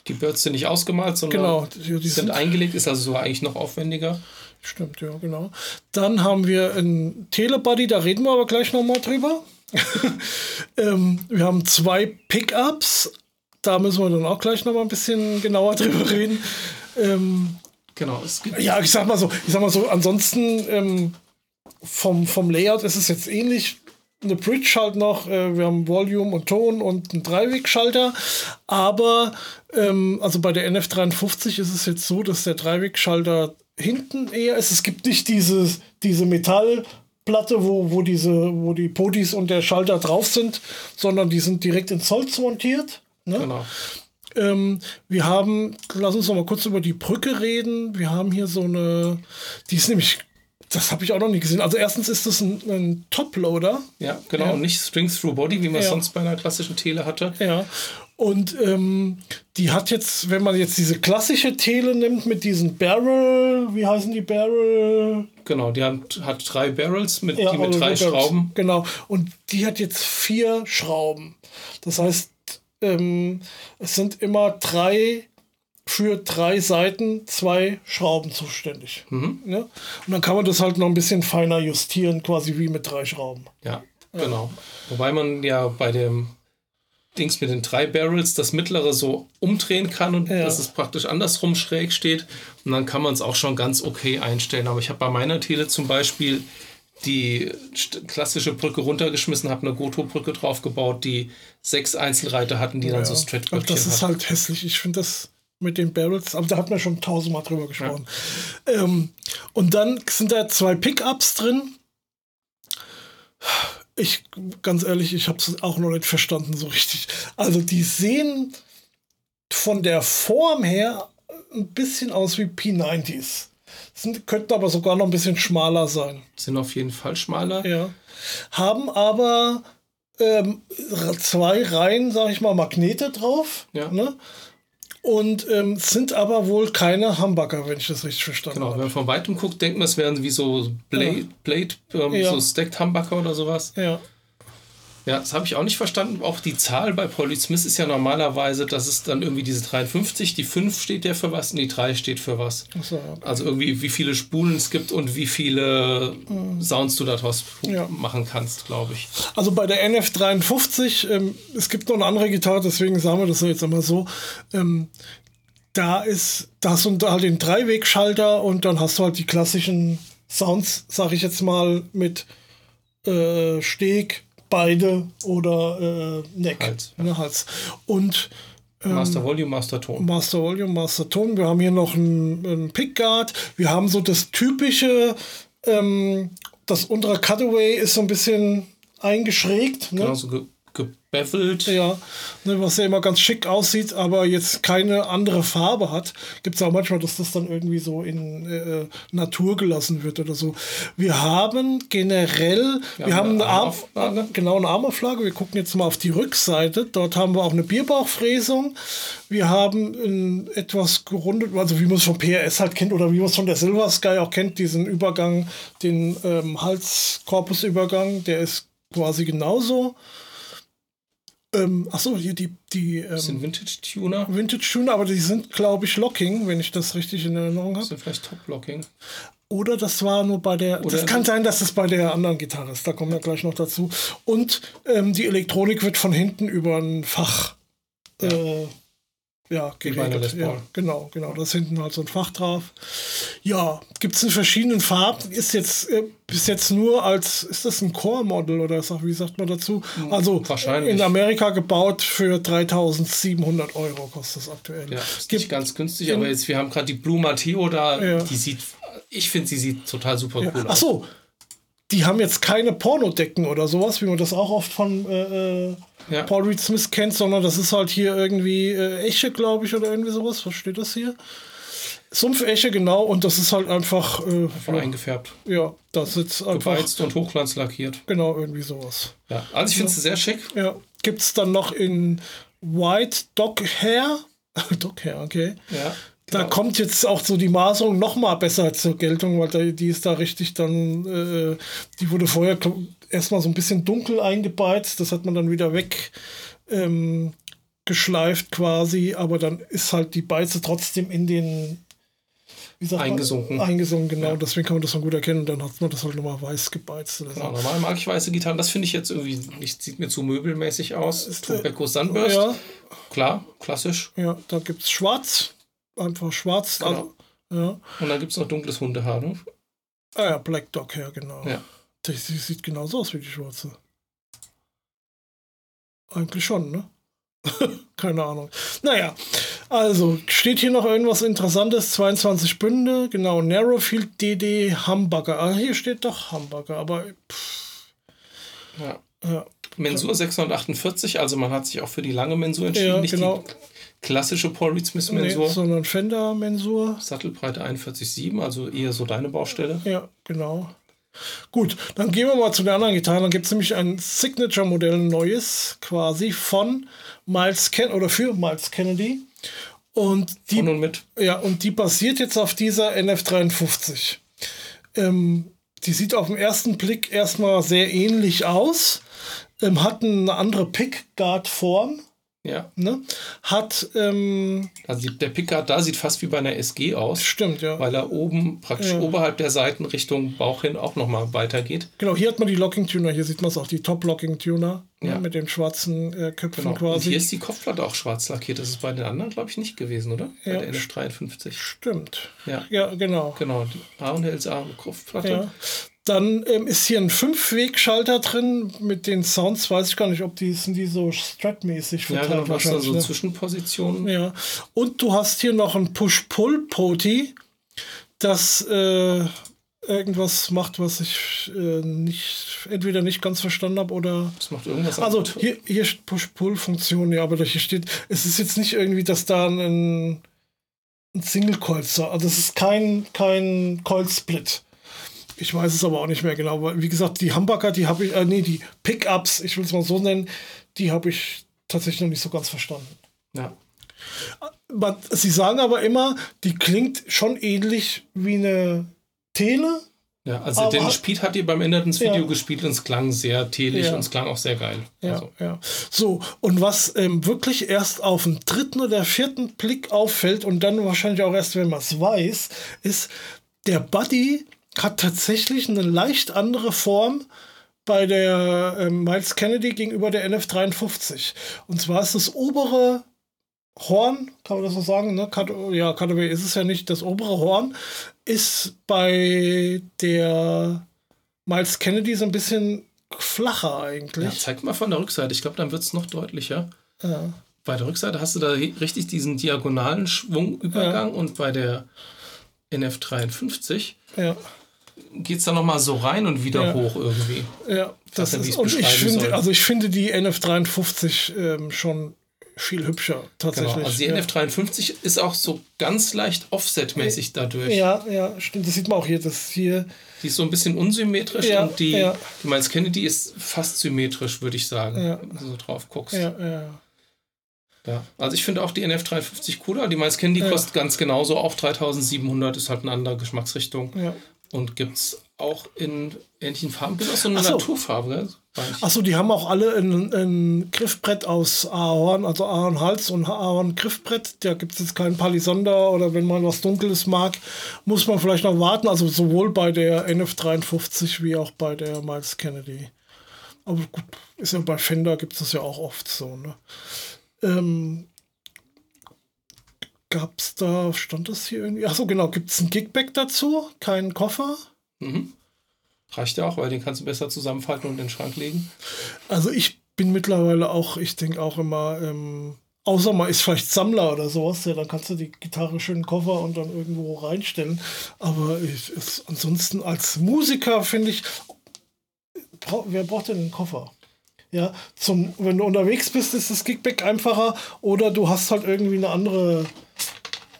Die Birds sind nicht ausgemalt, sondern genau, die, die sind eingelegt, ist also sogar eigentlich noch aufwendiger. Stimmt, ja, genau. Dann haben wir ein Telebuddy, da reden wir aber gleich nochmal drüber. ähm, wir haben zwei Pickups, da müssen wir dann auch gleich nochmal ein bisschen genauer drüber reden. Ähm, Genau. Es gibt ja, ich sag mal so, ich sag mal so, ansonsten ähm, vom, vom Layout ist es jetzt ähnlich. Eine Bridge halt noch, äh, wir haben Volume und Ton und einen Dreiwegschalter, aber ähm, also bei der NF53 ist es jetzt so, dass der Dreiwegschalter hinten eher ist. Es gibt nicht dieses, diese Metallplatte, wo, wo, diese, wo die Potis und der Schalter drauf sind, sondern die sind direkt ins Holz montiert. Ne? Genau. Ähm, wir haben, lass uns noch mal kurz über die Brücke reden. Wir haben hier so eine, die ist nämlich, das habe ich auch noch nie gesehen. Also erstens ist das ein, ein Toploader. Ja, genau. Ja. Und nicht Strings Through Body, wie man es Ja. sonst bei einer klassischen Tele hatte. Ja. Und ähm, die hat jetzt, wenn man jetzt diese klassische Tele nimmt mit diesen Barrel, wie heißen die Barrel? Genau, die hat, hat drei Barrels mit, Ja, die mit drei. Schrauben. Genau. Und die hat jetzt vier Schrauben. Das heißt, ähm, es sind immer drei für drei Seiten zwei Schrauben zuständig. Mhm. Ja? Und dann kann man das halt noch ein bisschen feiner justieren, quasi wie mit drei Schrauben. Ja, genau. Wobei man ja bei dem Dings mit den drei Barrels das mittlere so umdrehen kann und Ja. dass es praktisch andersrum schräg steht. Und dann kann man es auch schon ganz okay einstellen. Aber ich habe bei meiner Tele zum Beispiel die klassische Brücke runtergeschmissen, habe eine Goto-Brücke draufgebaut, die sechs Einzelreiter hatten, die dann so Aber Stretchböckchen das ist hatten. halt hässlich. Ich finde das mit den Barrels, aber da hat man schon tausendmal drüber gesprochen. Ähm, und dann sind da zwei Pickups drin. Ich, ganz ehrlich, ich habe es auch noch nicht verstanden so richtig. Also die sehen von der Form her ein bisschen aus wie P90s. Sind, könnten aber sogar noch ein bisschen schmaler sein. Sind auf jeden Fall schmaler. Ja. Haben aber ähm, zwei Reihen, sag ich mal, Magnete drauf. Ja. Ne? Und ähm, sind aber wohl keine Hamburger, wenn ich das richtig verstanden Genau, wenn habe. man von weitem guckt, denkt man, es wären wie so Blade, Blade ähm, Ja. so Stacked Humbucker oder sowas. Ja. Ja, das habe ich auch nicht verstanden. Auch die Zahl bei Polly Smith ist ja normalerweise, dass es dann irgendwie diese 53, die 5 steht ja für was und die 3 steht für was. Achso, ja. Also irgendwie, wie viele Spulen es gibt und wie viele Sounds du daraus Ja. machen kannst, glaube ich. Also bei der NF53, ähm, es gibt noch eine andere Gitarre, deswegen sagen wir das jetzt immer so. Ähm, da ist, da hast du halt den Dreiwegschalter und dann hast du halt die klassischen Sounds, sag ich jetzt mal, mit äh, Steg, Beide oder äh, Neck. Hals, Ne, Hals. Und Master Volume, Master Ton. Master Volume, Master Ton. Wir haben hier noch einen, einen Pickguard. Wir haben so das typische, ähm, das untere Cutaway ist so ein bisschen eingeschrägt. Ne? Genau so gebevelt. Ja, ne, was ja immer ganz schick aussieht, aber jetzt keine andere Farbe hat. Gibt es auch manchmal, dass das dann irgendwie so in äh, Natur gelassen wird oder so. Wir haben generell, wir, haben eine, Arm, Armauflage. genau eine Armauflage. Wir gucken jetzt mal auf die Rückseite. Dort haben wir auch eine Bierbauchfräsung. Wir haben etwas gerundet, also wie man es von PRS halt kennt oder wie man es von der Silver Sky auch kennt, diesen Übergang, den ähm, Halskorpusübergang, der ist quasi genauso. Ähm, achso, hier die, die Das sind ähm, Vintage-Tuner. Vintage Tuner, aber die sind, glaube ich, Locking, wenn ich das richtig in Erinnerung habe. sind vielleicht Top-Locking. Oder das war nur bei der. Oder- das kann sein, dass das bei der anderen Gitarre ist. Da kommen wir gleich noch dazu. Und ähm, die Elektronik wird von hinten über ein Fach. Ja. Äh, ja, geregelt. Ja, genau, genau. Da ist hinten halt so ein Fach drauf. Ja, gibt es in verschiedenen Farben. Ist jetzt äh, bis jetzt nur als, ist das ein Core-Model oder sag, wie sagt man dazu? Also Hm, Wahrscheinlich. in Amerika gebaut für 3700 Euro kostet es aktuell. Ja, ist Gibt- nicht ganz günstig, aber jetzt, wir haben gerade die Blue Mateo da, Ja. die sieht, ich finde, sie sieht total super Ja. cool Ach aus. Die haben jetzt keine Pornodecken oder sowas, wie man das auch oft von äh, äh, Ja. Paul Reed Smith kennt, sondern das ist halt hier irgendwie äh, Eche, glaube ich, oder irgendwie sowas. Was steht das hier? Sumpf-Eche, genau, und das ist halt einfach, äh, Von eingefärbt, ja, das ist einfach, gebeizt und hochglanzlackiert. genau, irgendwie sowas. Ja, also ich finde sie sehr schick. Ja, gibt es dann noch in White Dog Hair, Dog Hair, okay. Ja, Da genau. kommt jetzt auch so die Maserung noch mal besser zur Geltung, weil da, die ist da richtig dann, äh, die wurde vorher erstmal so ein bisschen dunkel eingebeizt, das hat man dann wieder weg ähm, geschleift quasi, aber dann ist halt die Beize trotzdem in den wie sagt man? Eingesunken. Eingesunken, genau. Ja. Deswegen kann man das dann gut erkennen. Und dann hat man das halt nochmal weiß gebeizt. Oder so. Genau, normal mag ich weiße Gitarren. Das finde ich jetzt irgendwie, nicht, sieht mir zu möbelmäßig aus. Ist, Tobacco Sunburst, Ja, klar, klassisch. ja, da gibt es schwarz. Einfach schwarz. Genau. Ja. Und dann gibt es noch dunkles Hundehaar. Ne? Ah ja, Black Dog, ja, genau. Ja. Die, die sieht genauso aus wie die schwarze. Eigentlich schon, ne? Keine Ahnung. Naja, also steht hier noch irgendwas Interessantes? 22 Bünde, genau. Narrowfield DD Hamburger. Ah, hier steht doch Hamburger, aber pff, Ja. ja. Mensur 648, also man hat sich auch für die lange Mensur entschieden, Ja, nicht genau. die klassische Paul Reed Smith Nee, Mensur. sondern Fender-Mensur. Sattelbreite 41,7, also eher so deine Baustelle. Ja, genau. Gut, dann gehen wir mal zu den anderen Gitarren. Dann gibt es nämlich ein Signature-Modell, ein neues, quasi von Miles Kennedy oder für Miles Kennedy. Und die, Von und mit. ja, und die basiert jetzt auf dieser NF53. Ähm, die sieht auf den ersten Blick erstmal sehr ähnlich aus, ähm, hat eine andere Pickguard-Form. Ja. Ne? Hat, ähm, Also der Pickard da sieht fast wie bei einer SG aus, stimmt, ja. weil er oben praktisch Ja. oberhalb der Seiten Richtung Bauch hin auch nochmal weitergeht. Genau, hier hat man die Locking-Tuner, hier sieht man es auch, die Top-Locking-Tuner Ja. ne, mit den schwarzen äh, Köpfen Genau. Und quasi. hier ist die Kopfplatte auch schwarz lackiert. Das ist bei den anderen, glaube ich, nicht gewesen, oder? Bei Ja. der NF53. Stimmt. Ja. Ja, genau. Genau, die A und Kopfplatte. Ja. Dann ähm, ist hier ein Fünfwegschalter drin mit den Sounds, weiß ich gar nicht, ob die sind die so Strat-mäßig Ja, verteilt genau, du hast da so ne? Zwischenpositionen. Ja. Und du hast hier noch ein Push-Pull-Poti, das äh, irgendwas macht, was ich äh, nicht, entweder nicht ganz verstanden habe oder. Das macht irgendwas Also hier, hier steht Push-Pull-Funktion, ja, aber hier steht, es ist jetzt nicht irgendwie, dass da ein, ein Single-Coil ist. Also es ist kein, kein Coil-Split. Ich weiß es aber auch nicht mehr genau, weil wie gesagt, die Hamburger, die habe ich, äh, nee, die Pickups, ich will es mal so nennen, die habe ich tatsächlich noch nicht so ganz verstanden. Ja. Man, sie sagen aber immer, die klingt schon ähnlich wie eine Tele. Ja, also Aber- den Speed hat ihr beim Ende ins Video Ja. gespielt und es klang sehr telig Ja. und es klang auch sehr geil. Ja, Also, ja. So, und was ähm, wirklich erst auf den dritten oder vierten Blick auffällt und dann wahrscheinlich auch erst, wenn man es weiß, ist, der Buddy hat tatsächlich eine leicht andere Form bei der ähm, Miles Kennedy gegenüber der NF53. Und zwar ist das obere Horn, kann man das so sagen, ne? Cut, ja, Cutaway ist es ja nicht, das obere Horn ist bei der Miles Kennedy so ein bisschen flacher eigentlich. ja, zeig mal von der Rückseite. Ich glaube, dann wird es noch deutlicher. Ja. Bei der Rückseite hast du da richtig diesen diagonalen Schwungübergang und bei der NF53 Ja, geht es dann nochmal so rein und wieder Ja. hoch irgendwie. ja, das ist, und ich finde, soll. also ich finde die NF53 ähm, schon viel hübscher, tatsächlich. Genau. Also die ja. NF53 ist auch so ganz leicht offsetmäßig dadurch. Ja, ja, stimmt, das sieht man auch hier, das hier, Die ist so ein bisschen unsymmetrisch Ja, und die, ja. die Miles Kennedy ist fast symmetrisch, würde ich sagen, Ja. wenn du so drauf guckst. ja, ja, Ja. Also ich finde auch die NF53 cooler. Die Miles Kennedy Ja. kostet ganz genauso auch 3700, ist halt eine andere Geschmacksrichtung. Und gibt es auch in ähnlichen Farben. Gibt auch so eine Ach so. Naturfarbe. Achso, die haben auch alle ein, ein Griffbrett aus Ahorn, also Ahornhals und Ahorn-Griffbrett. Da gibt es jetzt keinen Palisonder oder wenn man was Dunkles mag, muss man vielleicht noch warten. Also sowohl bei der NF53 wie auch bei der Miles Kennedy. Aber gut, ist ja bei Fender gibt es das ja auch oft so. Ne? Ähm, Gab es da, stand das hier irgendwie? Achso, genau, gibt es ein Gigback dazu? Keinen Koffer? Mhm. Reicht ja auch, weil den kannst du besser zusammenfalten und in den Schrank legen. Also ich bin mittlerweile auch, ich denke auch immer, ähm, außer man ist vielleicht Sammler oder sowas, ja, dann kannst du die Gitarre schön in den Koffer und dann irgendwo reinstellen. Aber ich, es, ansonsten als Musiker finde ich, brau, wer braucht denn einen Koffer? Ja, zum, wenn du unterwegs bist, ist das Gigback einfacher oder du hast halt irgendwie eine andere,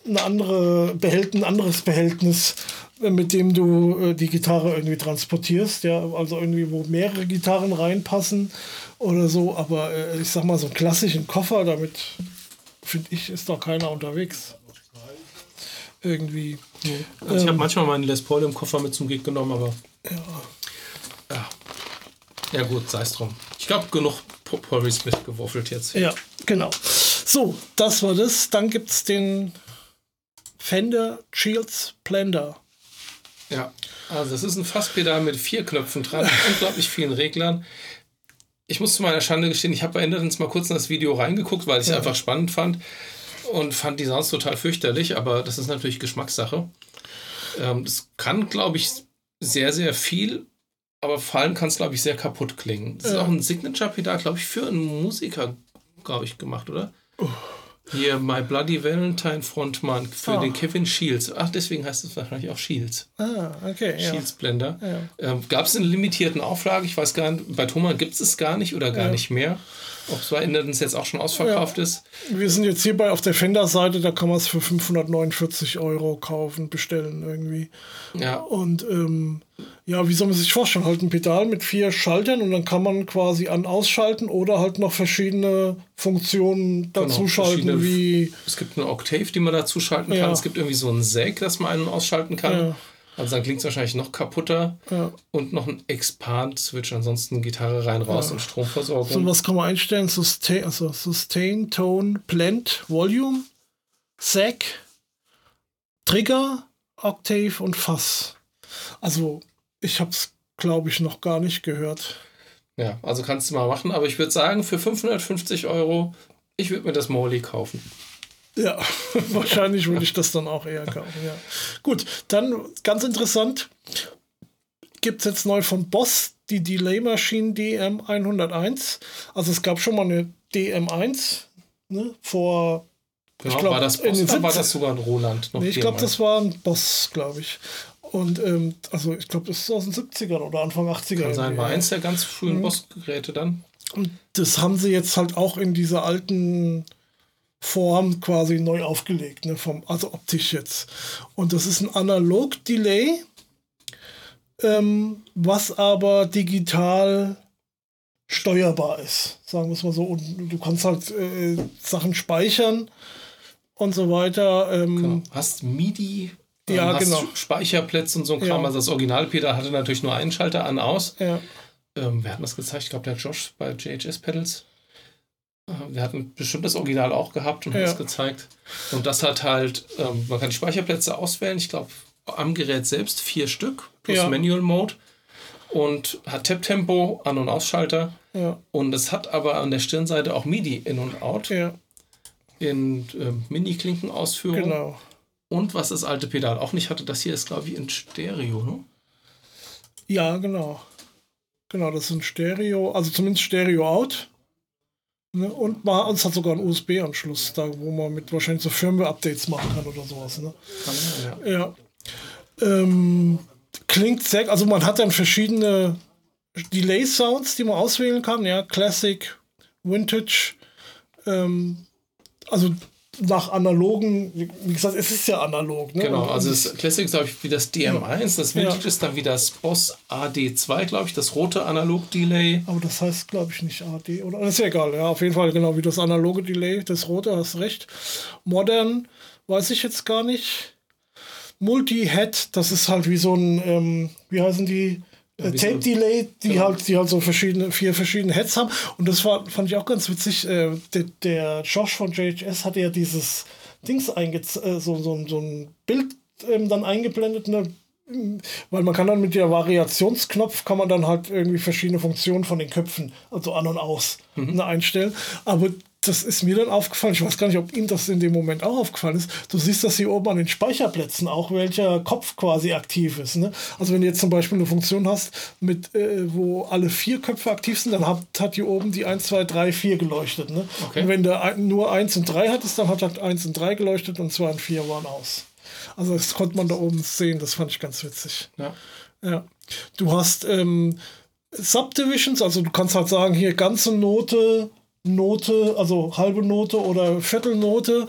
eine andere Behältnis, ein anderes Behältnis, äh, mit dem du äh, die Gitarre irgendwie transportierst, ja, also irgendwie, wo mehrere Gitarren reinpassen oder so, aber äh, ich sag mal, so einen klassischen Koffer, damit finde ich, ist doch keiner unterwegs. Irgendwie. Also ich habe manchmal meinen Les Paul im Koffer mit zum Gig genommen, aber. Ja. Ja, gut, sei es drum. Ich glaube, genug Paul Smith gewürfelt jetzt. Ja, genau. So, das war das. Dann gibt es den Fender Shields Blender. Ja, also das ist ein Fasspedal mit vier Knöpfen dran, unglaublich vielen Reglern. Ich muss zu meiner Schande gestehen, ich habe bei Enderens mal kurz in das Video reingeguckt, weil ich es einfach spannend fand und fand die Sounds total fürchterlich, aber das ist natürlich Geschmackssache. Ähm, das kann, glaube ich, sehr, sehr viel, aber vor allem kann es, glaube ich, sehr kaputt klingen. Das ist Ja. auch ein Signature-Pedal, glaube ich, für einen Musiker, glaube ich, gemacht, oder? Hier, My Bloody Valentine Frontmann für Ah. den Kevin Shields. Ach, deswegen heißt es wahrscheinlich auch Shields. Ah, okay. Ja. Shields Blender. Ja. Ähm, Gab es in limitierten Auflage? Ich weiß gar nicht, bei Thomann gibt es es gar nicht oder gar Ja. nicht mehr. Ob es bei Indertons jetzt auch schon ausverkauft ist. Wir sind jetzt hierbei auf der Fender-Seite, da kann man es für 549 Euro kaufen, bestellen irgendwie. Ja, Und ähm, ja, wie soll man sich vorstellen? Halt ein Pedal mit vier Schaltern und dann kann man quasi an ausschalten oder halt noch verschiedene Funktionen dazuschalten, verschiedene- wie es gibt eine Octave, die man dazu schalten kann. Ja. Es gibt irgendwie so ein Säg, das man ein- und ausschalten kann. Ja. Also dann klingt es wahrscheinlich noch kaputter Ja. und noch ein Expand-Switch, ansonsten Gitarre rein, raus und Stromversorgung. So, was kann man einstellen? Sustain, also Sustain, Tone, Blend, Volume, Sag, Trigger, Octave und Fass. Also, ich habe es, glaube ich, noch gar nicht gehört. Ja, also kannst du mal machen, aber ich würde sagen, für 550 Euro, ich würde mir das Molly kaufen. Ja, wahrscheinlich würde ich das dann auch eher kaufen. Ja. Gut, dann ganz interessant, gibt es jetzt neu von Boss die Delay Machine DM101. Also es gab schon mal eine DM1 ne, vor Genau, glaub, war das in Boss den oder war 70 das sogar ein Roland? Noch Nee, ich glaube, das war ein Boss, glaube ich. Und ähm, also ich glaube, das ist aus den 70ern oder Anfang 80er. Kann sein, war ja. eins der ganz Mhm. frühen Boss-Geräte dann. Und das haben sie jetzt halt auch in dieser alten Form quasi neu aufgelegt, ne, vom, also optisch jetzt. Und das ist ein Analog-Delay, ähm, was aber digital steuerbar ist, sagen wir es mal so. Und du kannst halt äh, Sachen speichern und so weiter. Ähm, Genau. Hast MIDI, ähm, Ja, hast genau. Speicherplätze und so ein Kram. Ja. Also das Originalpeter hatte natürlich nur einen Schalter an aus. Ja, Ähm, wer hat das gezeigt? Ich glaube, der Josh bei JHS Pedals. Äh, Wir hatten bestimmt das Original auch gehabt und haben Ja. es gezeigt. Und das hat halt, ähm, man kann die Speicherplätze auswählen. Ich glaube, am Gerät selbst vier Stück plus Ja. Manual Mode. Und hat Tap-Tempo, An- und Ausschalter. ja, Und es hat aber an der Stirnseite auch MIDI in und out ja, in ähm, Mini-Klinken-Ausführung. genau. Und was das alte Pedal auch nicht hatte, das hier ist, glaube ich, in Stereo, ne? Ja, genau. Genau, das ist ein Stereo, also zumindest Stereo-Out. Ne? Und man, es hat sogar einen USB-Anschluss, da wo man mit wahrscheinlich so Firmware-Updates machen kann oder sowas. Ne? Ja. Ja. Ähm, klingt sehr, also man hat dann verschiedene Delay-Sounds, die man auswählen kann, ja, Classic, Vintage, ähm, also nach analogen, wie gesagt, es ist ja analog. Ne? Genau, also das Classic ist, glaube ich, wie das DM1, das Vintage Ja. ist dann wie das Boss AD2, glaube ich, das rote Analog-Delay. Aber das heißt, glaube ich, nicht AD, oder? Das ist ja egal, ja, auf jeden Fall, genau, wie das analoge Delay, das rote, hast recht. Modern, weiß ich jetzt gar nicht. Multi-Head, das ist halt wie so ein, ähm, wie heißen die? Wie so- Tape-Delay, die Genau. halt, die halt so verschiedene, vier verschiedene Heads haben. Und das war, fand ich auch ganz witzig. Äh, der, der Josh von JHS hatte ja dieses Dings eingez äh, so, so, so ein Bild ähm, dann eingeblendet, ne? Weil man kann dann mit der Variationsknopf kann man dann halt irgendwie verschiedene Funktionen von den Köpfen, also an und aus, ne, einstellen. Aber das ist mir dann aufgefallen. Ich weiß gar nicht, ob ihm das in dem Moment auch aufgefallen ist. Du siehst das hier oben an den Speicherplätzen auch, welcher Kopf quasi aktiv ist. Ne? Also wenn du jetzt zum Beispiel eine Funktion hast, mit, äh, wo alle vier Köpfe aktiv sind, dann hat, hat hier oben die 1, 2, 3, 4 geleuchtet. Ne? Okay. Und wenn du nur 1 und 3 hattest, dann hat halt 1 und 3 geleuchtet und 2 und 4 waren aus. Also das konnte man da oben sehen, das fand ich ganz witzig. Ja. Ja. Du hast ähm, Subdivisions, also du kannst halt sagen, hier ganze Note, Note, also halbe Note oder Viertelnote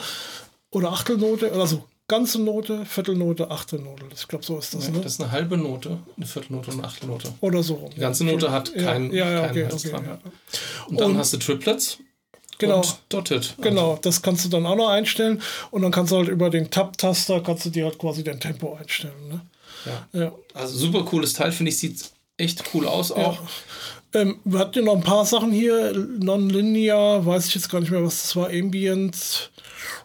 oder Achtelnote, also ganze Note, Viertelnote, Achtelnote. Ich glaube, so ist das, Ja, ne? Das ist eine halbe Note, eine Viertelnote und eine Achtelnote. Oder so rum. Die ganze Note hat ja, kein, ja, ja, keinen okay, Hals okay, dran. ja. Und dann Und- hast du Triplets Genau. und Dotted. Genau, das kannst du dann auch noch einstellen und dann kannst du halt über den Tab-Taster kannst du dir halt quasi dein Tempo einstellen. Ne? Ja. Ja. Also super cooles Teil, finde ich, sieht echt cool aus auch. Ähm, wir hatten ja noch ein paar Sachen hier. Non-linear, weiß ich jetzt gar nicht mehr, was das war. Ambient,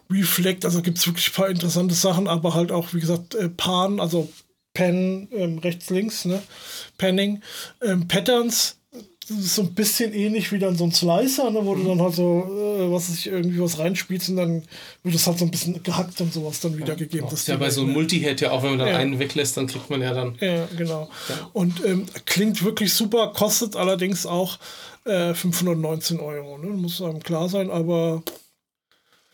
Reflect, also gibt es wirklich ein paar interessante Sachen, aber halt auch, wie gesagt, äh, Pan, also Pen, ähm, rechts, links, ne? Panning. Ähm, Patterns, so ein bisschen ähnlich wie dann so ein Slicer, ne? wo du dann halt so, äh, was sich irgendwie was reinspielst und dann wird das halt so ein bisschen gehackt und sowas dann wiedergegeben. Das das ist ja bei so einem ne? Multi-Head ja auch, wenn man dann Ja. einen weglässt, dann kriegt man ja dann. Ja, genau. Und ähm, klingt wirklich super, kostet allerdings auch äh, 519 Euro. Ne? Muss einem klar sein, aber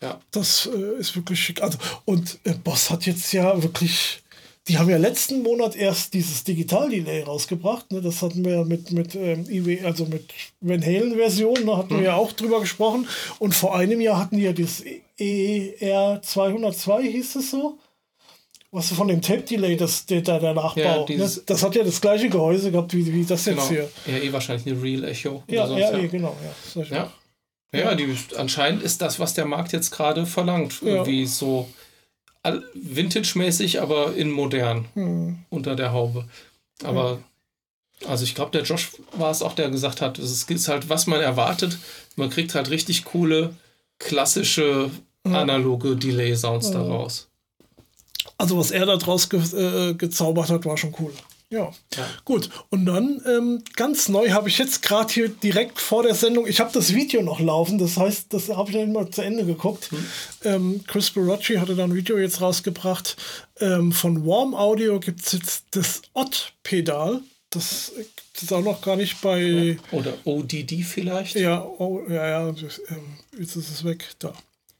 Ja. das äh, ist wirklich schick. Also, und äh, Boss hat jetzt ja wirklich. Die haben ja letzten Monat erst dieses Digital-Delay rausgebracht. Ne? Das hatten wir ja mit, mit ähm, IW, also mit Van Halen-Version, da hatten wir ja auch drüber gesprochen. Und vor einem Jahr hatten die ja das ER202, hieß es so. Was von dem Tape-Delay, das, der, der, Nachbau. Ja, ne? Das hat ja das gleiche Gehäuse gehabt wie, wie das jetzt Genau. hier. Ja, eh wahrscheinlich eine Real Echo. Ja, oder ja, sonst, eh, genau. Ja, Ja. Ja, die, anscheinend ist das, was der Markt jetzt gerade verlangt. Ja. Irgendwie so Vintage-mäßig, aber in modern Hm. unter der Haube. Aber also ich glaube, der Josh war es auch, der gesagt hat, es ist halt, was man erwartet. Man kriegt halt richtig coole, klassische, analoge Delay-Sounds daraus. Also was er da draus ge äh, gezaubert hat, war schon cool. Ja. Ja. Gut. Und dann ähm, ganz neu habe ich jetzt gerade hier direkt vor der Sendung, ich habe das Video noch laufen, das heißt, das habe ich nicht mal zu Ende geguckt. Ähm, Chris Barocci hatte da ein Video jetzt rausgebracht. Ähm, von Warm Audio gibt es jetzt das Odd-Pedal. Das ist auch noch gar nicht bei. Oder ODD vielleicht. Ja, oh, ja, ja, ähm, jetzt ist es weg. Da.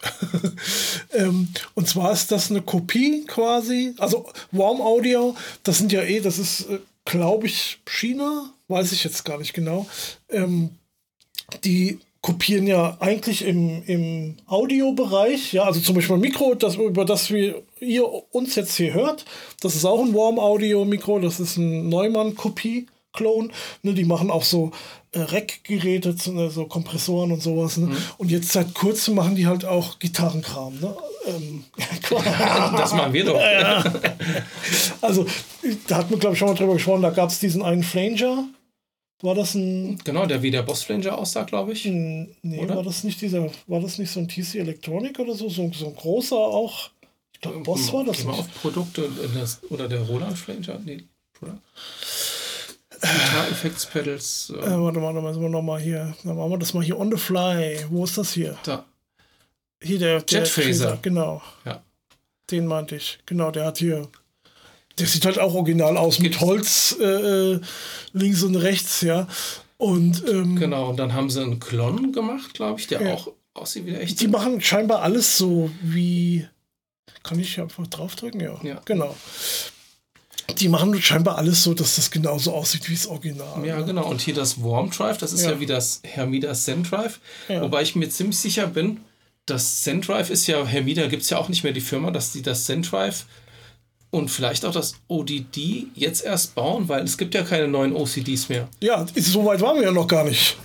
ähm, und zwar ist das eine Kopie quasi. Also Warm Audio, das sind ja eh, das ist, äh, glaube ich, China, weiß ich jetzt gar nicht genau. Ähm, die kopieren ja eigentlich im, im Audiobereich, ja, also zum Beispiel ein Mikro, das, über das wir, ihr uns jetzt hier hört, das ist auch ein Warm Audio Mikro, das ist ein Neumann-Kopie. Clone, ne, die machen auch so äh, Rack-Geräte, ne, so Kompressoren und sowas. Ne? Und jetzt seit kurzem machen die halt auch Gitarrenkram. Ne? Ähm, Das machen wir doch. also, da hat man, glaube ich, schon mal drüber gesprochen, da gab es diesen einen Flanger. War das ein. Genau, der wie der Boss Flanger aussah, glaube ich. ein nee, Oder? war das nicht dieser. War das nicht so ein TC Electronic oder so? So, so ein großer auch. Ich glaube, Boss war das mal auf Produkte in das, oder der Roland Flanger. Nee, oder? Guitar Effects Pedals. Äh, Äh, warte mal, dann müssen wir nochmal hier. Dann machen wir das mal hier on the fly. Wo ist das hier? da. Hier der, der Jetphaser. Genau. Ja. Den meinte ich. Genau, der hat hier. Der sieht halt auch original aus mit Gibt's- Holz äh, äh, links und rechts, ja. Und ähm, Genau, und dann haben sie einen Klon gemacht, glaube ich, der Ja. auch aussieht wie der echte. die machen scheinbar alles so wie. Kann ich hier einfach draufdrücken? Ja. Ja. Genau. Die machen scheinbar alles so, dass das genauso aussieht wie das Original. Ja, genau. Und hier das Warm Drive, das ist ja, Ja. wie das Hermida Zen Drive. Ja. Wobei ich mir ziemlich sicher bin, das Zen Drive ist ja, Hermida gibt es ja auch nicht mehr die Firma, dass die das Zen Drive und vielleicht auch das ODD jetzt erst bauen, weil es gibt ja keine neuen OCDs mehr. Ja, so weit waren wir ja noch gar nicht.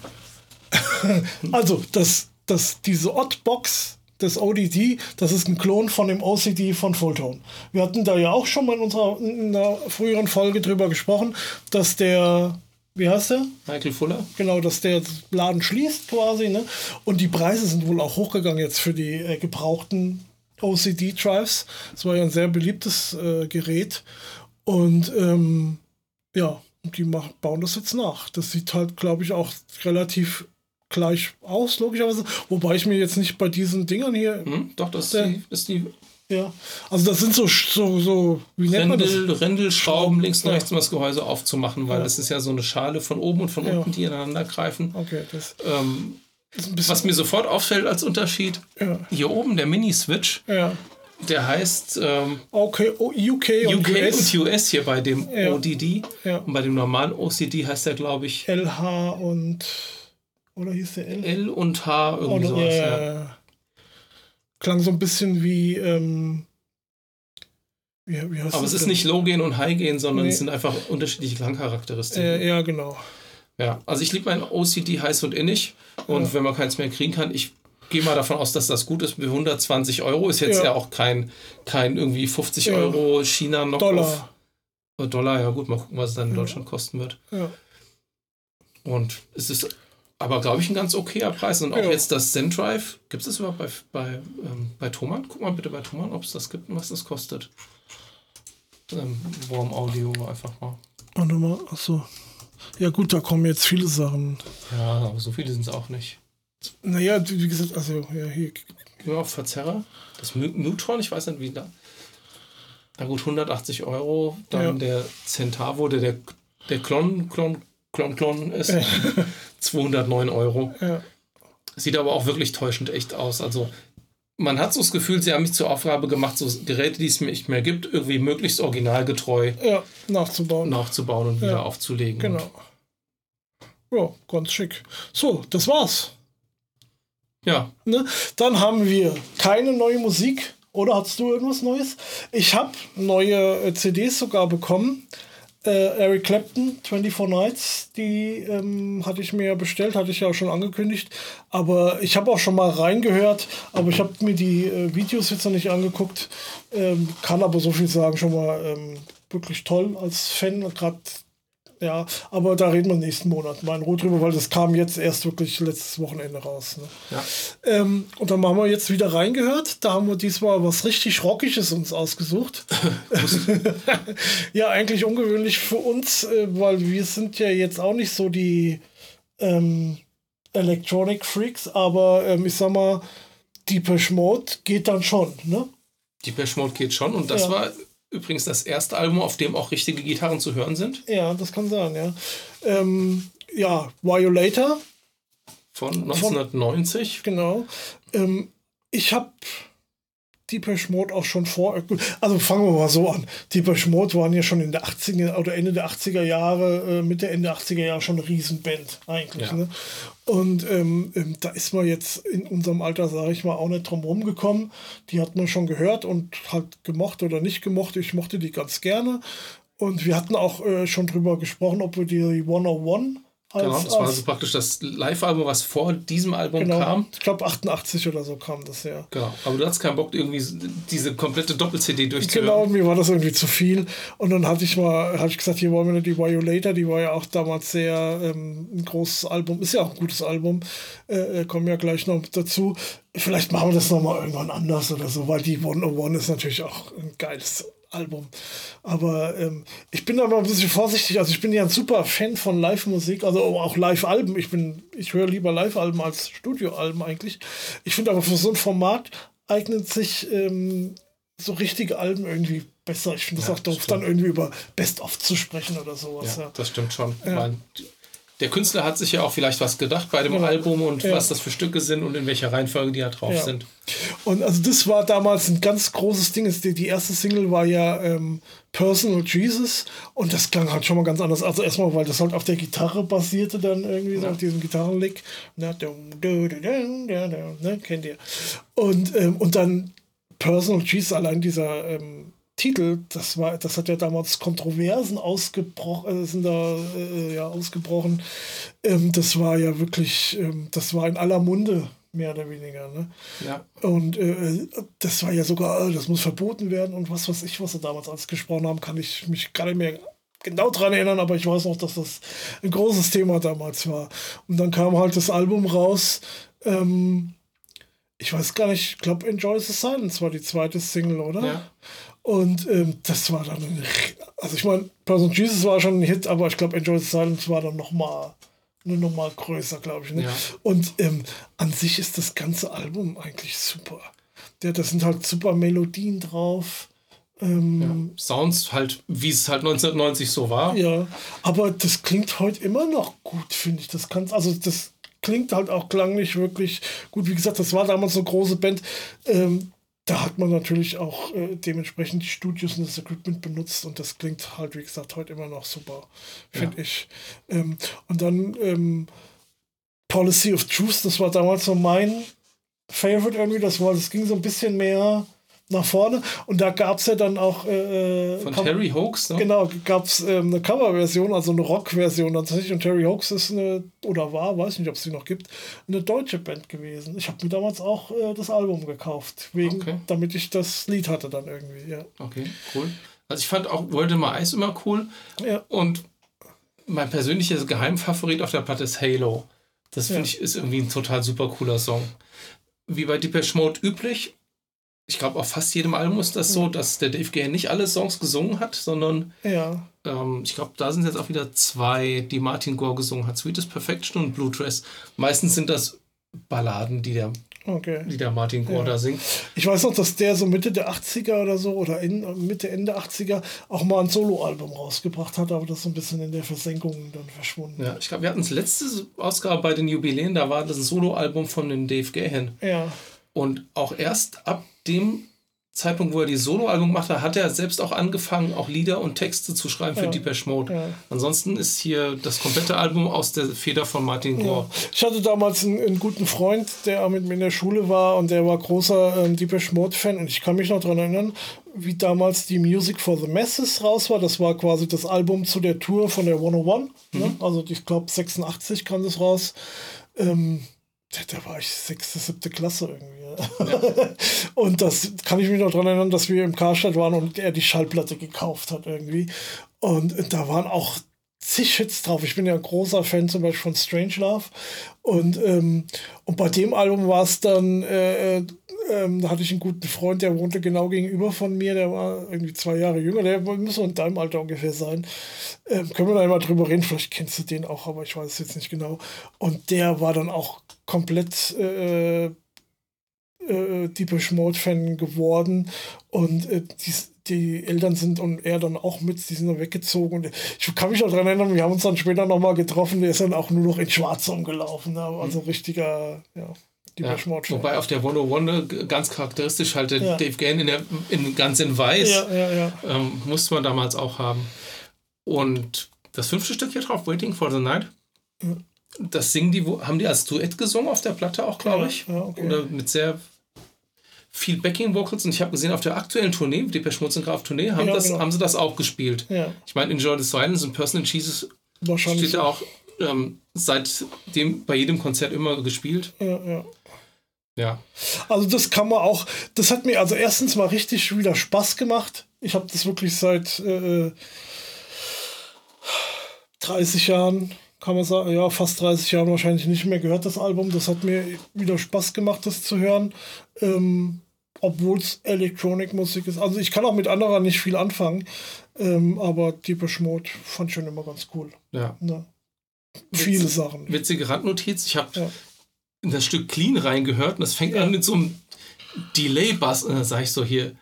also, das, das, diese Oddbox des ODD, das ist ein Klon von dem OCD von Fulltone. Wir hatten da ja auch schon mal in unserer in einer früheren Folge drüber gesprochen, dass der, wie heißt der? Michael Fuller? Genau, dass der Laden schließt quasi. Ne? Und die Preise sind wohl auch hochgegangen jetzt für die äh, gebrauchten OCD-Drives. Das war ja ein sehr beliebtes äh, Gerät. Und ähm, ja, die mach, bauen das jetzt nach. Das sieht halt, glaube ich, auch relativ gleich aus, logischerweise. Wobei ich mir jetzt nicht bei diesen Dingern hier. Hm? Doch, das ist Der- ist die Ja, also das sind so, so, so wie nennt man das? Rändel, Rändelschrauben links und Ja. rechts, um das Gehäuse aufzumachen, weil Ja. das ist ja so eine Schale von oben und von Ja. unten, die ineinander greifen. Okay, das Ähm, was mir sofort auffällt als Unterschied, hier oben der Mini-Switch, der heißt ähm, Okay, UK und UK US. und US hier bei dem. ODD. Und bei dem normalen OCD heißt der, glaube ich, LH und. Oder hieß der L? L und H, irgendwie Oder, sowas. ja. Klang so ein bisschen wie. Ähm, wie, wie Aber es ist denn? nicht Low-Gain und High-Gain, sondern Nee. es sind einfach unterschiedliche Klangcharakteristiken. Äh, ja, genau. Ja, also ich liebe mein OCD heiß und innig. Und Ja. wenn man keins mehr kriegen kann, ich gehe mal davon aus, dass das gut ist. Mit 120 Euro ist jetzt ja, Ja. auch kein, kein irgendwie 50 Ja. Euro China noch Dollar. Dollar, ja gut, mal gucken, was es dann in Deutschland kosten wird. Ja. Und es ist aber, glaube ich, ein ganz okayer Preis. Und auch Ja. jetzt das Zendrive, gibt es das überhaupt bei, bei, ähm, bei Thomann? Guck mal bitte bei Thomann, ob es das gibt und was das kostet. Ähm, Warm Audio einfach mal. Warte mal, achso. Ja, gut, da kommen jetzt viele Sachen. Ja, aber so viele sind es auch nicht. Naja, wie gesagt, also, ja, hier. Ja, auf Verzerrer. Das Mu- Mutron, ich weiß nicht wie da. Na gut, 180 Euro. Dann Ja. der Centavo, der der, der Klon, Klon, Klon, Klon ist. 209 Euro. Ja, Sieht aber auch wirklich täuschend echt aus. Also man hat so das Gefühl, sie haben mich zur Aufgabe gemacht, so Geräte, die es nicht mehr gibt, irgendwie möglichst originalgetreu ja nachzubauen. nachzubauen und wieder Ja, aufzulegen. Genau. Ja, ganz schick. So, das war's. Ja, Ne? Dann haben wir keine neue Musik. Oder hast du irgendwas Neues? Ich habe neue äh, CDs sogar bekommen. Äh, Eric Clapton, 24 Nights, die ähm, hatte ich mir bestellt, hatte ich ja auch schon angekündigt. Aber ich habe auch schon mal reingehört, aber ich habe mir die äh, Videos jetzt noch nicht angeguckt. Ähm, kann aber so viel sagen, schon mal ähm, wirklich toll als Fan, gerade ja, aber da reden wir nächsten Monat mal in Ruhe drüber, weil das kam jetzt erst wirklich letztes Wochenende raus. Ne? Ja. Ähm, und dann haben wir jetzt wieder reingehört. Da haben wir diesmal was richtig Rockiges uns ausgesucht. ja, eigentlich ungewöhnlich für uns, äh, weil wir sind ja jetzt auch nicht so die ähm, Electronic Freaks, aber ähm, ich sag mal, Deepish Mode geht dann schon, ne? Deepish Mode geht schon und das Ja. war übrigens das erste Album, auf dem auch richtige Gitarren zu hören sind. Ja, das kann sein, ja. Ähm, ja, Violator, Von 1990. genau. Ähm, ich habe Deepesh Mode auch schon vor. Also fangen wir mal so an. Deepesh Mode waren ja schon in der 80er oder Ende der 80er Jahre, äh, Mitte, Ende 80er Jahre schon eine Riesenband eigentlich. Ja. Ne? Und ähm, ähm, da ist man jetzt in unserem Alter, sage ich mal, auch nicht drum rumgekommen. Die hat man schon gehört und halt gemocht oder nicht gemocht. Ich mochte die ganz gerne. Und wir hatten auch äh, schon drüber gesprochen, ob wir die 101 als, Genau, das war als also praktisch das Live-Album, was vor diesem Album genau, kam. ich glaube 88 oder so kam das ja. Genau. Aber du hattest keinen Bock, irgendwie diese komplette Doppel-CD durchzuhören. Genau, mir war das irgendwie zu viel. Und dann hatte ich mal, hatte ich gesagt, hier wollen wir die Violator, die war ja auch damals sehr ähm, ein großes Album, ist ja auch ein gutes Album, äh, äh, kommen ja gleich noch dazu. Vielleicht machen wir das nochmal irgendwann anders oder so, weil die 101 ist natürlich auch ein geiles Album. Aber ähm, ich bin mal ein bisschen vorsichtig. Also ich bin ja ein super Fan von Live-Musik, also auch Live-Alben. Ich bin, ich höre lieber Live-Alben als Studioalben eigentlich. Ich finde aber für so ein Format eignet sich ähm, so richtige Alben irgendwie besser. Ich finde es Ja, auch doof, stimmt. dann irgendwie über Best-of zu sprechen oder sowas. Ja, Ja. das stimmt schon. Ja. Weil der Künstler hat sich ja auch vielleicht was gedacht bei dem Ja. Album und Ja. was das für Stücke sind und in welcher Reihenfolge die da drauf Ja. sind. Und also das war damals ein ganz großes Ding. Die, erste Single war ja ähm, Personal Jesus und das klang halt schon mal ganz anders. Also erstmal, weil das halt auf der Gitarre basierte dann irgendwie, so auf diesem Gitarrenlick. Na, dum, du, du, ne, kennt ihr. Und, ähm, und dann Personal Jesus, allein dieser ähm, Titel, das war, das hat ja damals Kontroversen ausgebrochen, äh, sind da äh, ja ausgebrochen. Ähm, das war ja wirklich, ähm, das war in aller Munde, mehr oder weniger. Ne? Ja. Und äh, das war ja sogar, äh, das muss verboten werden und was weiß ich, was sie damals alles gesprochen haben, kann ich mich gar nicht mehr genau dran erinnern, aber ich weiß noch, dass das ein großes Thema damals war. Und dann kam halt das Album raus. Ähm, ich weiß gar nicht, ich glaube Enjoy the Silence war die zweite Single, oder? Ja. Und ähm, das war dann, ein, also ich meine, Person Jesus war schon ein Hit, aber ich glaube Enjoy the Silence war dann nochmal eine Nummer größer, glaube ich. Ne? Ja. Und ähm, an sich ist das ganze Album eigentlich super. Ja, da sind halt super Melodien drauf. Ähm, Sounds halt, wie es halt 1990 so war. ja. aber das klingt heute immer noch gut, finde ich. Das kann, also das klingt halt auch klanglich wirklich gut. Wie gesagt, das war damals so eine große Band. Ähm, da hat man natürlich auch äh, dementsprechend die Studios und das Equipment benutzt und das klingt halt, wie gesagt, heute immer noch super, finde ich. Ähm, und dann ähm, Policy of Truth, das war damals so mein Favorite irgendwie, das war, das ging so ein bisschen mehr nach vorne und da gab es ja dann auch äh, Von Cover- Terry Hoax, ne? Genau, gab es ähm, eine Coverversion, also eine Rock-Version tatsächlich. Und Terry Hoax ist eine, oder war, weiß nicht, ob es die noch gibt, eine deutsche Band gewesen. Ich habe mir damals auch äh, das Album gekauft, wegen, Okay. damit ich das Lied hatte dann irgendwie, ja. Okay, cool. Also ich fand auch World in My Eyes immer cool. Ja, Und mein persönlicher Geheimfavorit auf der Platte ist Halo. Das finde Ja. ich ist irgendwie ein total super cooler Song. Wie bei Depeche Mode üblich, ich glaube auf fast jedem Album ist das so, dass der Dave Gahan nicht alle Songs gesungen hat, sondern ja, ähm, ich glaube, da sind jetzt auch wieder zwei, die Martin Gore gesungen hat. Sweetest Perfection und Blue Dress. Meistens sind das Balladen, die der, okay. die der Martin Gore Ja. da singt. Ich weiß noch, dass der so Mitte der 80er oder so, oder in, Mitte, Ende 80er, auch mal ein Soloalbum rausgebracht hat, aber das ist so ein bisschen in der Versenkung dann verschwunden. Ja, ich glaube, wir hatten das letzte Ausgabe bei den Jubiläen, da war das ein Soloalbum von dem Dave Gahan. Ja, Und auch erst ab dem Zeitpunkt, wo er die Soloalbum machte, hat er selbst auch angefangen, auch Lieder und Texte zu schreiben für Ja. Depeche Mode. Ja. Ansonsten ist hier das komplette Album aus der Feder von Martin Gore. Ich hatte damals einen, einen guten Freund, der mit mir in der Schule war und der war großer ähm, Depeche Mode-Fan und ich kann mich noch daran erinnern, wie damals die Music for the Masses raus war. Das war quasi das Album zu der Tour von der 101. Ne? Mhm. Ne? Also ich glaube 86 kam das raus. Ähm, da war ich sechste, siebte Klasse irgendwie. Ja. und das kann ich mich noch daran erinnern, dass wir im Karstadt waren und er die Schallplatte gekauft hat irgendwie. Und da waren auch zig Hits drauf. Ich bin ja ein großer Fan zum Beispiel von Strange Love. Und, ähm, und bei dem Album war es dann, äh, äh, da hatte ich einen guten Freund, der wohnte genau gegenüber von mir, der war irgendwie zwei Jahre jünger, der muss so in deinem Alter ungefähr sein. Ähm, können wir da mal drüber reden, vielleicht kennst du den auch, aber ich weiß es jetzt nicht genau. Und der war dann auch komplett äh, äh, Deepish Mode Fan geworden und äh, die, die Eltern sind und er dann auch mit, die sind dann weggezogen und ich kann mich auch daran erinnern, wir haben uns dann später nochmal getroffen, der ist dann auch nur noch in Schwarz umgelaufen, ne? also mhm. richtiger, ja. Ja, wobei auf der 101 ganz charakteristisch halt ja. Dave Gain in, der, in ganz in weiß ja, ähm, musste man damals auch haben. Und das fünfte Stück hier drauf, Waiting for the Night, das singen die, haben die als Duett gesungen auf der Platte auch, glaube ich. Ja, okay. Oder mit sehr viel Backing Vocals. Und ich habe gesehen, auf der aktuellen Tournee, die Per Schmutz und Graf Tournee, haben, ja, das, genau. haben sie das auch gespielt. Ja. Ich meine, Enjoy the Silence und Personal Jesus steht ja auch ähm, seitdem bei jedem Konzert immer gespielt. Ja, ja. Ja. Also das kann man auch, das hat mir also erstens mal richtig wieder Spaß gemacht. Ich habe das wirklich seit äh, 30 Jahren kann man sagen, ja, fast 30 Jahren wahrscheinlich nicht mehr gehört, das Album. Das hat mir wieder Spaß gemacht, das zu hören. Ähm, obwohl es Elektronikmusik ist. Also ich kann auch mit anderer nicht viel anfangen, ähm, aber Deepish Mode fand ich schon immer ganz cool. Ja. Ne? Viele Witz, Sachen. Witzige Randnotiz, ich habe ja. in das Stück Clean reingehört und das fängt ja. an mit so einem Delay-Bass und dann sage ich so hier,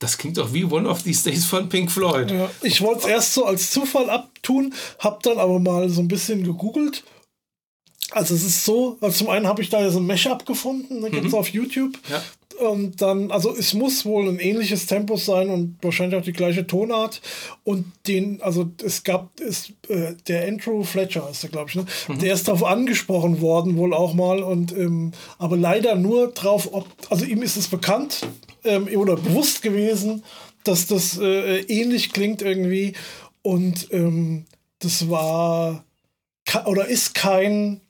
das klingt doch wie One of These Days von Pink Floyd. Ja, ich wollte es erst so als Zufall abtun, hab dann aber mal so ein bisschen gegoogelt. Also es ist so, also zum einen habe ich da ja so ein Mashup gefunden, da gibt es mhm. auf YouTube. Ja. Und dann, also es muss wohl ein ähnliches Tempo sein und wahrscheinlich auch die gleiche Tonart. Und den, also es gab, ist, äh, der Andrew Fletcher ist der, glaube ich, ne? Mhm. Der ist darauf angesprochen worden, wohl auch mal. Und ähm, aber leider nur drauf, ob, also ihm ist es bekannt, ähm, oder bewusst gewesen, dass das äh, ähnlich klingt irgendwie. Und ähm, das war oder ist kein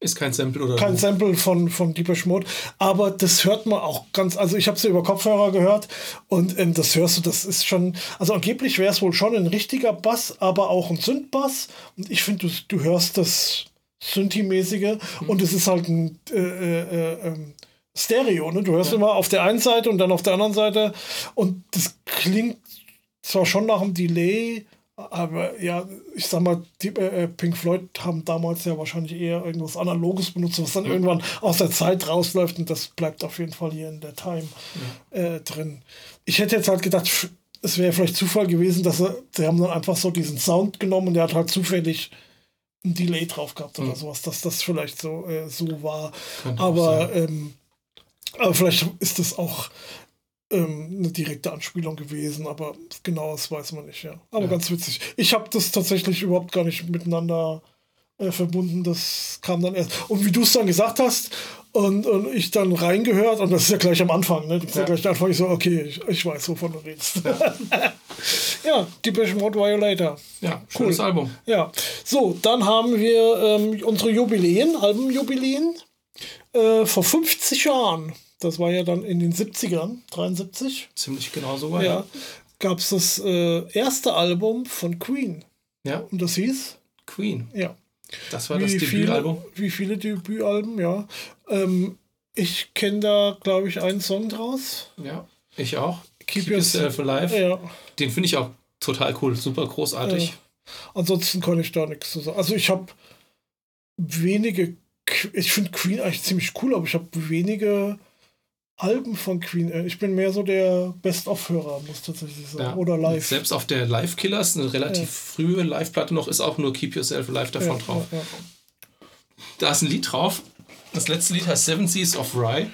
ist kein Sample oder kein Sample von von Deepesh Mode, aber das hört man auch ganz also ich habe es ja über Kopfhörer gehört und ähm, das hörst du, das ist schon also angeblich wäre es wohl schon ein richtiger Bass, aber auch ein Synthbass und ich finde du, du hörst das Synthi-mäßige mhm. und es ist halt ein äh, äh, äh, ähm, Stereo, ne? Du hörst ja. immer auf der einen Seite und dann auf der anderen Seite und das klingt zwar schon nach einem Delay, aber ja, ich sag mal, die, äh, Pink Floyd haben damals ja wahrscheinlich eher irgendwas Analoges benutzt, was dann ja. irgendwann aus der Zeit rausläuft und das bleibt auf jeden Fall hier in der Time ja. äh, drin. Ich hätte jetzt halt gedacht, es wäre vielleicht Zufall gewesen, dass sie, sie haben dann einfach so diesen Sound genommen und der hat halt zufällig ein Delay drauf gehabt oder mhm. sowas, dass das vielleicht so, äh, so war. Aber ähm, aber vielleicht ist das auch ähm, eine direkte Anspielung gewesen, aber genau das weiß man nicht, ja. Aber ja. ganz witzig. Ich habe das tatsächlich überhaupt gar nicht miteinander äh, verbunden. Das kam dann erst. Und wie du es dann gesagt hast, und, und ich dann reingehört, und das ist ja gleich am Anfang, ne? Das ist ja, gleich am Anfang, ich so, okay, ich, ich weiß, wovon du redest. Ja, ja Depeche Mode Violator. Ja, cooles cool. Album. Ja. So, dann haben wir ähm, unsere Jubiläen, Albumjubiläen. Äh, vor 50 Jahren das war ja dann in den 70ern, 73. Ziemlich genau so war ja. ja. Gab es das äh, erste Album von Queen. Ja. Und das hieß? Queen. Ja. Das war wie das Debütalbum. Viele, wie viele Debütalben, ja. Ähm, ich kenne da, glaube ich, einen Song draus. Ja, ich auch. Keep, Keep Yourself Alive. Ja. Den finde ich auch total cool, super großartig. Ja. Ansonsten kann ich da nichts zu sagen. Also ich habe wenige, ich finde Queen eigentlich ziemlich cool, aber ich habe wenige Alben von Queen. Äh, ich bin mehr so der Best-of-Hörer, muss tatsächlich sagen. Ja. Oder live. Selbst auf der Live Killers, eine relativ ja. frühe Live-Platte noch, ist auch nur Keep Yourself Alive davon ja, drauf. Da ist ein Lied drauf. Das letzte Lied heißt Seven Seas of Rye.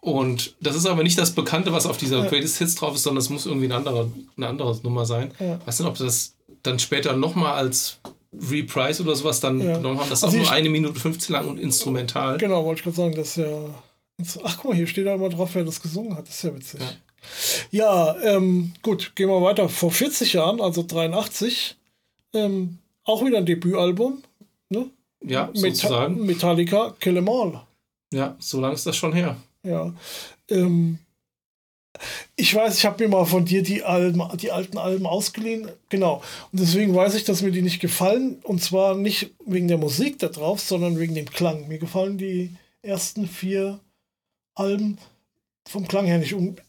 Und das ist aber nicht das Bekannte, was auf dieser Greatest Hits drauf ist, sondern es muss irgendwie eine andere, eine andere Nummer sein. Ja. Weiß nicht, ob das dann später nochmal als Reprise oder sowas dann genommen haben. Das ist also auch nur eine Minute 15 lang und instrumental. Genau, wollte ich gerade sagen, das ist ja Ach, guck mal, hier steht da immer drauf, wer das gesungen hat. Das ist ja witzig. Ja. Ja, ähm, gut, gehen wir weiter. Vor 40 Jahren, also 83, ähm, auch wieder ein Debütalbum. Ne? Ja, Meta sozusagen. Metallica, Kill 'Em All. Ja, so lange ist das schon her. Ja. Ähm, ich weiß, ich habe mir mal von dir die, Alben, die alten Alben ausgeliehen. Genau. Und deswegen weiß ich, dass mir die nicht gefallen. Und zwar nicht wegen der Musik da drauf, sondern wegen dem Klang. Mir gefallen die ersten vier Alben vom Klang her nicht. Und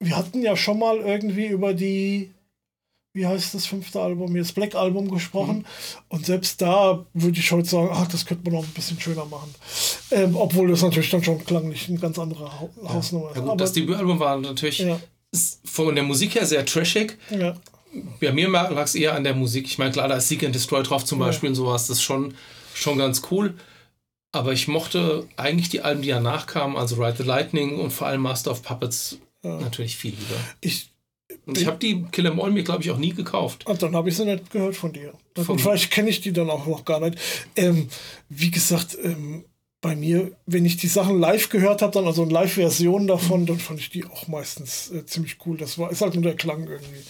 wir hatten ja schon mal irgendwie über die, wie heißt das fünfte Album, das Black Album gesprochen. Mhm. Und selbst da würde ich heute sagen, ach, das könnte man noch ein bisschen schöner machen. Ähm, obwohl das natürlich dann schon klanglich eine ganz andere ha Hausnummer ist. Ja, gut, Aber, das Debütalbum war natürlich ja. von der Musik her sehr trashig. Ja. Bei mir lag es eher an der Musik. Ich meine, klar, da ist Seek and Destroy drauf zum Beispiel und sowas. Das ist schon, schon ganz cool. Aber ich mochte eigentlich die Alben, die danach kamen, also Ride the Lightning und vor allem Master of Puppets, ja. natürlich viel lieber. Ich, und ich habe die Kill 'Em All mir, glaube ich, auch nie gekauft. Und dann habe ich sie nicht gehört von dir. Von und vielleicht kenne ich die dann auch noch gar nicht. Ähm, wie gesagt, ähm, bei mir, wenn ich die Sachen live gehört habe, dann also eine Live-Version davon, dann fand ich die auch meistens äh, ziemlich cool. Das war, ist halt nur der Klang irgendwie.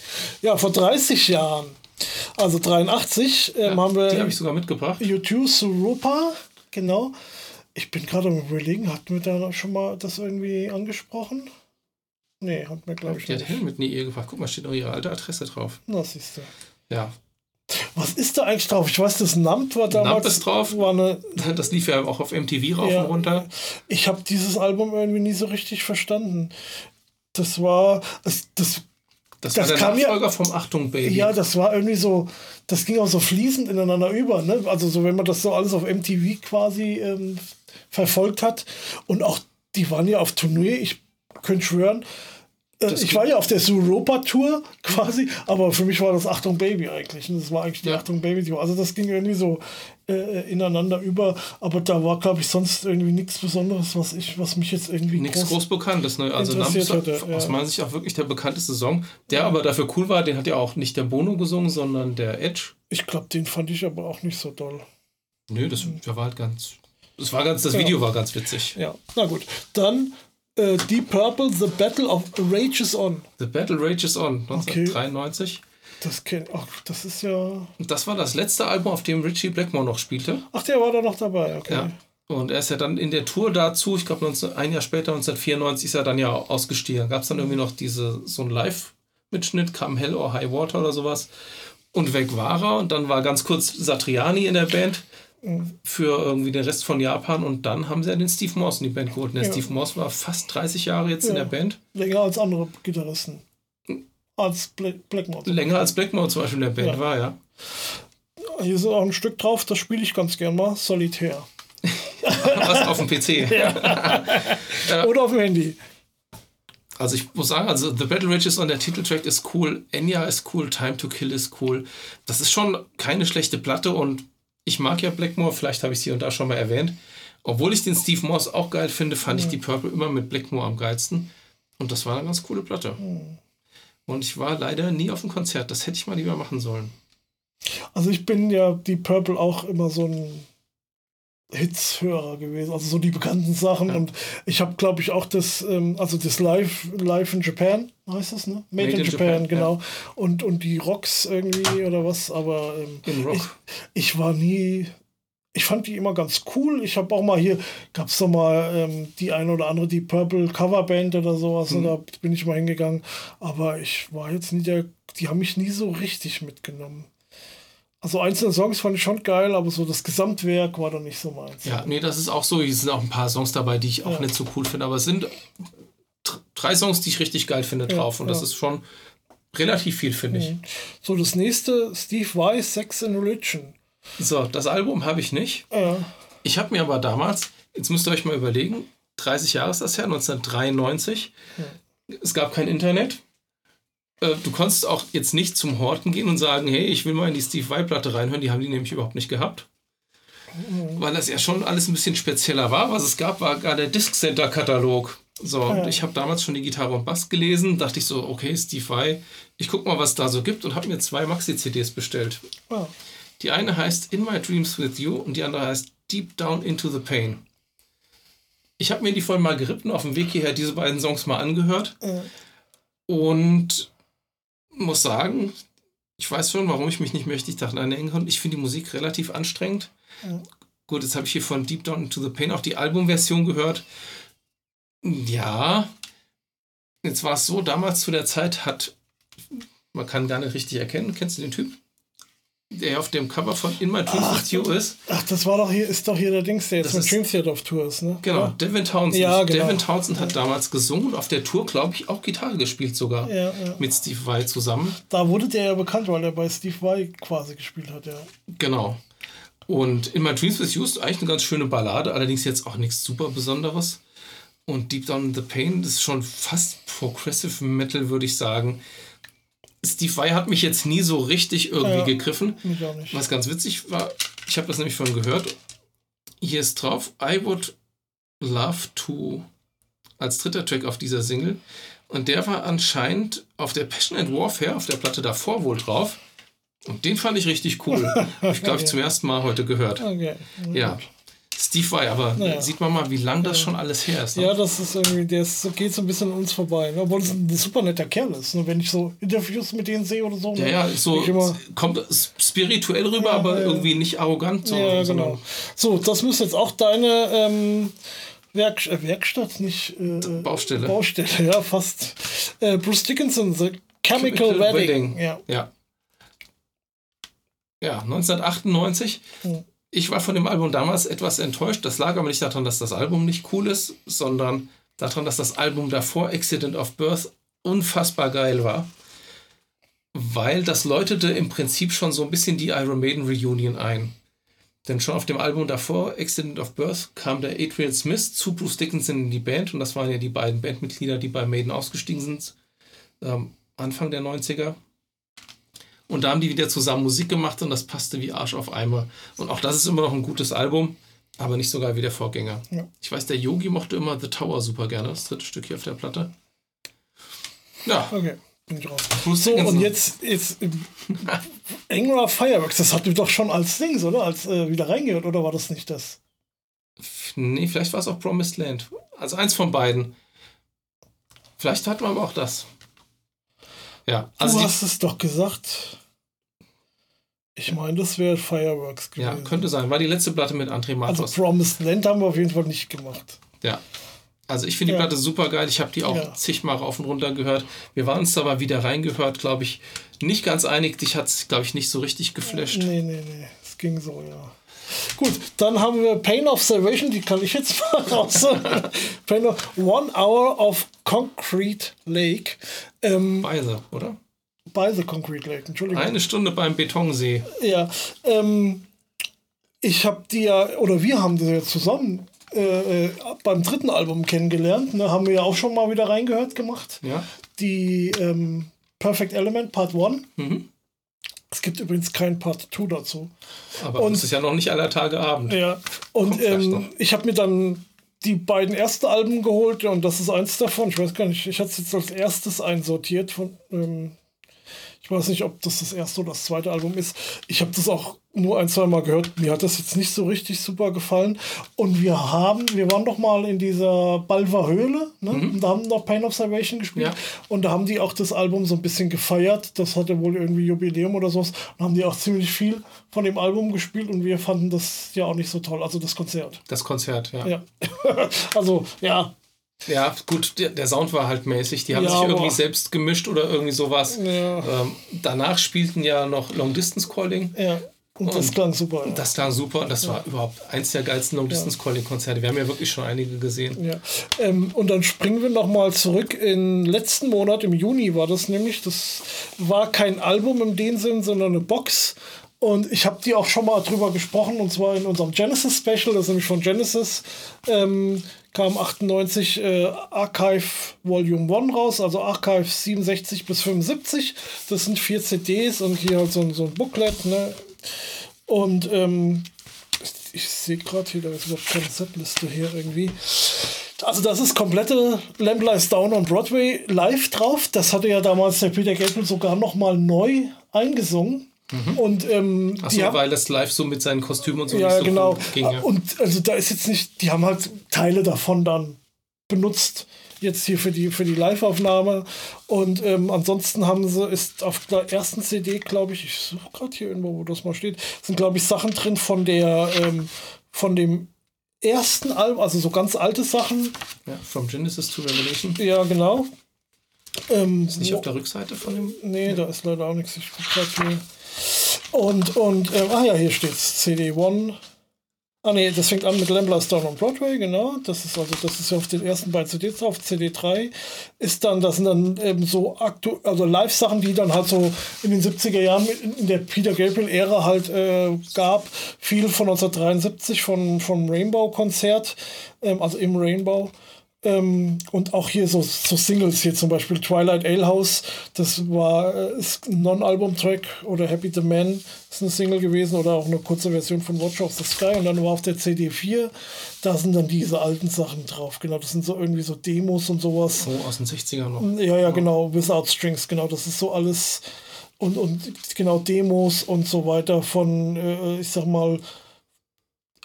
Ja, vor 30 Jahren, also 83, ähm, ja, haben wir. Die habe ich sogar mitgebracht. U2 Surupa genau. Ich bin gerade am überlegen, hatten wir da schon mal das irgendwie angesprochen? Nee, hat mir glaube ich nicht. Die hat Helmut nie ihr gefragt. Guck mal, steht noch ihre alte Adresse drauf. Na, siehst du. Ja. Was ist da eigentlich drauf? Ich weiß, das Namt war damals. Namt ist drauf. War eine, das lief ja auch auf MTV rauf ja, und runter. Ich habe dieses Album irgendwie nie so richtig verstanden. Das war. Das, das das, das war der kam Nachfolger ja, vom Achtung Baby. Ja, das war irgendwie so, das ging auch so fließend ineinander über. Ne? Also so, wenn man das so alles auf MTV quasi ähm, verfolgt hat. Und auch, die waren ja auf Tournee, ich könnte schwören, äh, ich war ja auf der Suropa-Tour quasi, aber für mich war das Achtung Baby eigentlich. Und das war eigentlich die ja. Achtung Baby-Tour. Also das ging irgendwie so äh, ineinander über, aber da war, glaube ich, sonst irgendwie nichts Besonderes, was ich, was mich jetzt irgendwie. Nichts groß, groß bekanntes, ne? Also Namens hatte, aus ja. meiner Sicht auch wirklich der bekannteste Song, der ja. aber dafür cool war, den hat ja auch nicht der Bono gesungen, sondern der Edge. Ich glaube, den fand ich aber auch nicht so doll. Nö, das, der war halt ganz. Das war ganz, das Video war ganz witzig. Ja, na gut. Dann äh, Deep Purple, The Battle of Rages On. The Battle Rages On, 1993. Okay. Das kennt, ach, das ist ja. Das war das letzte Album, auf dem Richie Blackmore noch spielte. Ach, der war da noch dabei, okay. Ja. Und er ist ja dann in der Tour dazu, ich glaube ein Jahr später, 1994, ist er dann ja ausgestiegen. Gab es dann irgendwie noch diese, so ein Live-Mitschnitt, Come Hell or High Water oder sowas. Und weg war er. Und dann war ganz kurz Satriani in der Band für irgendwie den Rest von Japan und dann haben sie ja den Steve Morse in die Band geholt. Und der ja. Steve Morse war fast 30 Jahre jetzt ja. in der Band. Länger als andere Gitarristen. Als Black Blackmore. Länger als Blackmore zum Beispiel in der Band ja. war, ja. Hier ist auch ein Stück drauf, das spiele ich ganz gern mal. Solitär. Was auf dem PC. Oder auf dem Handy. Also ich muss sagen, also The Battle Rages on der Titeltrack ist cool, Enya ist cool, Time to Kill ist cool. Das ist schon keine schlechte Platte und ich mag ja Blackmore, vielleicht habe ich es hier und da schon mal erwähnt. Obwohl ich den Steve Moss auch geil finde, fand mhm. ich die Purple immer mit Blackmore am geilsten. Und das war eine ganz coole Platte. Mhm. Und ich war leider nie auf dem Konzert. Das hätte ich mal lieber machen sollen. Also ich bin ja die Purple auch immer so ein Hits-Hörer gewesen, also so die bekannten Sachen. Ja. Und ich habe, glaube ich, auch das, ähm, also das Live, Live in Japan, heißt das, ne? Made, Made in, Japan, Japan genau. Ja. Und, und die Rocks irgendwie oder was, aber ähm, Rock. ich, ich war nie, ich fand die immer ganz cool. Ich habe auch mal hier, gab es doch mal ähm, die eine oder andere, die Purple Coverband oder sowas, mhm. und da bin ich mal hingegangen. Aber ich war jetzt nie der, die haben mich nie so richtig mitgenommen. Also einzelne Songs fand ich schon geil, aber so das Gesamtwerk war dann nicht so meins. Ja, nee, das ist auch so. Hier sind auch ein paar Songs dabei, die ich auch ja. nicht so cool finde. Aber es sind drei Songs, die ich richtig geil finde drauf. Ja, und das ist schon relativ viel, finde ich. Mhm. So, das nächste, Steve Weiss, Sex and Religion. So, das Album habe ich nicht. Ja. Ich habe mir aber damals, jetzt müsst ihr euch mal überlegen, 30 Jahre ist das her, 1993. Es gab kein Internet. Äh, du konntest auch jetzt nicht zum Horten gehen und sagen, hey, ich will mal in die Steve Vai-Platte reinhören. Die haben die nämlich überhaupt nicht gehabt. Mhm. Weil das ja schon alles ein bisschen spezieller war. Was es gab, war gar der Disc Center-Katalog. So, ja. ich habe damals schon die Gitarre und Bass gelesen. Dachte ich so, okay, Steve Vai, ich guck mal, was da so gibt und habe mir zwei Maxi-CDs bestellt. Oh. Die eine heißt In My Dreams with You und die andere heißt Deep Down into the Pain. Ich habe mir die vorhin mal gerippt und auf dem Weg hierher diese beiden Songs mal angehört. Ja Und muss sagen, ich weiß schon, warum ich mich nicht mächtig daran erinnern kann. Ich finde die Musik relativ anstrengend. Ja. Gut, jetzt habe ich hier von Deep Down into the Pain auch die Albumversion gehört. Ja, jetzt war es so, damals zu der Zeit hat, man kann gar nicht richtig erkennen, kennst du den Typ? Der auf dem Cover von In My Dreams ach, Tour ist. Ach, das war doch hier, ist doch hier der Dings, der jetzt mit Dream Theater auf Tour ist, ne? Genau, ja. Devin Townsend. Ja, genau. Devin Townsend hat damals gesungen und auf der Tour, glaube ich, auch Gitarre gespielt sogar. Ja, ja. Mit Steve Vai zusammen. Da wurde der ja bekannt, weil er bei Steve Vai quasi gespielt hat, ja. Genau. Und In My Dreams with You ist eigentlich eine ganz schöne Ballade, allerdings jetzt auch nichts super Besonderes. Und Deep Down in the Pain ist schon fast Progressive Metal, würde ich sagen. Steve Vai hat mich jetzt nie so richtig irgendwie ja, gegriffen. Mich auch nicht. Was ganz witzig war, ich habe das nämlich von gehört. Hier ist drauf, I would love to als dritter Track auf dieser Single. Und der war anscheinend auf der Passion and Warfare, auf der Platte davor wohl drauf. Und den fand ich richtig cool. ich glaube, ich zum ersten Mal heute gehört. Okay. Ja. Steve Vai, aber naja. sieht man mal, wie lang das ja. schon alles her ist. Ne? Ja, das ist irgendwie, der ist, geht so ein bisschen an uns vorbei. Ne? Obwohl es ein super netter Kerl ist, ne? wenn ich so Interviews mit denen sehe oder so. Ja, ne? ja, so immer, kommt spirituell rüber, ja, aber ja. irgendwie nicht arrogant. So, ja, genau. So, das müsste jetzt auch deine ähm, Werk äh, Werkstatt, nicht äh, Baustelle. Baustelle, ja, fast. Äh, Bruce Dickinson, The Chemical, Chemical Wedding. Wedding. Ja. ja. Ja, 1998. Hm ich war von dem Album damals etwas enttäuscht. Das lag aber nicht daran, dass das Album nicht cool ist, sondern daran, dass das Album davor, Accident of Birth, unfassbar geil war. Weil das läutete im Prinzip schon so ein bisschen die Iron Maiden Reunion ein. Denn schon auf dem Album davor, Accident of Birth, kam der Adrian Smith zu Bruce Dickinson in die Band. Und das waren ja die beiden Bandmitglieder, die bei Maiden ausgestiegen sind. Ähm, Anfang der 90er. Und da haben die wieder zusammen Musik gemacht und das passte wie Arsch auf Eimer. Und auch das ist immer noch ein gutes Album, aber nicht so geil wie der Vorgänger. Ja. Ich weiß, der Yogi mochte immer The Tower super gerne, das dritte Stück hier auf der Platte. Ja. Okay. Bin ich raus. So, und jetzt, jetzt Angra Fireworks, das hatten wir doch schon als Dings, oder? Als äh, wieder reingehört, oder war das nicht das? Nee, vielleicht war es auch Promised Land. Also eins von beiden. Vielleicht hatten wir aber auch das. Ja, also du hast es doch gesagt. Ich meine, das wäre Fireworks gewesen. Ja, könnte sein. War die letzte Platte mit André Matos. Also Promised Land haben wir auf jeden Fall nicht gemacht. Ja. Also ich finde die ja. Platte super geil. Ich habe die auch ja. zigmal rauf und runter gehört. Wir waren uns aber wieder reingehört, glaube ich, nicht ganz einig. Dich hat es, glaube ich, nicht so richtig geflasht. Nee, nee, nee. Es ging so, ja. Gut, dann haben wir Pain of Salvation, die kann ich jetzt mal raus. Pain of One Hour of Concrete Lake. Ähm, Beise, oder? Beise Concrete Lake, Entschuldigung. Eine Stunde beim Betonsee. Ja, ähm, ich habe die ja, oder wir haben die ja zusammen äh, äh, beim dritten Album kennengelernt. Ne, haben wir ja auch schon mal wieder reingehört gemacht. Ja. Die ähm, Perfect Element Part 1. Mhm. Es gibt übrigens kein Part 2 dazu. Aber und, es ist ja noch nicht aller Tage Abend. Ja, und ähm, ich habe mir dann die beiden ersten Alben geholt und das ist eins davon. Ich weiß gar nicht, ich hatte es jetzt als erstes einsortiert von ähm, ich weiß nicht, ob das das erste oder das zweite Album ist. Ich habe das auch nur ein, zwei Mal gehört. Mir hat das jetzt nicht so richtig super gefallen. Und wir haben, wir waren doch mal in dieser Balver Höhle, ne? Mhm. Und da haben noch Pain of Salvation gespielt. Ja. Und da haben die auch das Album so ein bisschen gefeiert. Das hatte wohl irgendwie Jubiläum oder sowas. Und haben die auch ziemlich viel von dem Album gespielt und wir fanden das ja auch nicht so toll. Also das Konzert. Das Konzert, ja. ja. also, ja, ja, gut, der, der, Sound war halt mäßig. Die haben ja, sich irgendwie selbst gemischt oder irgendwie sowas. Ja. Ähm, danach spielten ja noch Long Distance Calling. Ja. Und, und das klang super. Ja. Das klang super und das war überhaupt eins der geilsten Long Distance Calling Konzerte. Wir haben ja wirklich schon einige gesehen. Ja. Ähm, und dann springen wir nochmal zurück. In letzten Monat, im Juni war das nämlich. Das war kein Album im dem Sinn, sondern eine Box. Und ich habe die auch schon mal drüber gesprochen, und zwar in unserem Genesis Special, das ist nämlich von Genesis. Ähm, kam 98 äh, Archive Volume 1 raus, also Archive 67 bis 75. Das sind vier CDs und hier halt so, ein, so ein Booklet. Ne? Und ähm, ich sehe gerade hier, da ist überhaupt keine Setliste hier irgendwie. Also das ist komplette Lamp Lies Down on Broadway live drauf. Das hatte ja damals der Peter Gabriel sogar noch mal neu eingesungen. Mhm. Und ähm, Achso, weil das live so mit seinen Kostümen und so ja, so genau. ging. Ja. Und also da ist jetzt nicht, die haben halt Teile davon dann benutzt. jetzt hier für die, für die Live-Aufnahme. Und ähm, ansonsten haben sie, ist auf der ersten CD, glaube ich, ich suche gerade hier irgendwo, wo das mal steht, sind, glaube ich, Sachen drin von der, ähm, von dem ersten Album, also so ganz alte Sachen. Ja, From Genesis to Revelation. Ja, genau. Ähm, Ist nicht auf der Rückseite von dem. Nee, da ist leider auch nichts. Ich guck grad hier. Und, und, ähm, ah ja, hier steht's. CD1. Ah nee, das fängt an mit Lamblers Down on Broadway, genau. Das ist also, das ist ja auf den ersten beiden CDs drauf. CD3 ist dann, das sind dann eben so aktu also Live-Sachen, die dann halt so in den 70er Jahren in, in der Peter Gabriel-Ära halt äh, gab. Viel von 1973 von, vom Rainbow-Konzert, ähm, also im Rainbow. Ähm, und auch hier so, so Singles, hier zum Beispiel Twilight Alehouse, das war äh, ein Non-Album-Track oder Happy the Man ist eine Single gewesen oder auch eine kurze Version von Watch of the Sky und dann war auf der CD4, da sind dann diese alten Sachen drauf, genau, das sind so irgendwie so Demos und sowas. Oh, aus den 60ern noch. Ja, ja, genau, Without Strings, genau, das ist so alles und, und genau Demos und so weiter von, äh, ich sag mal,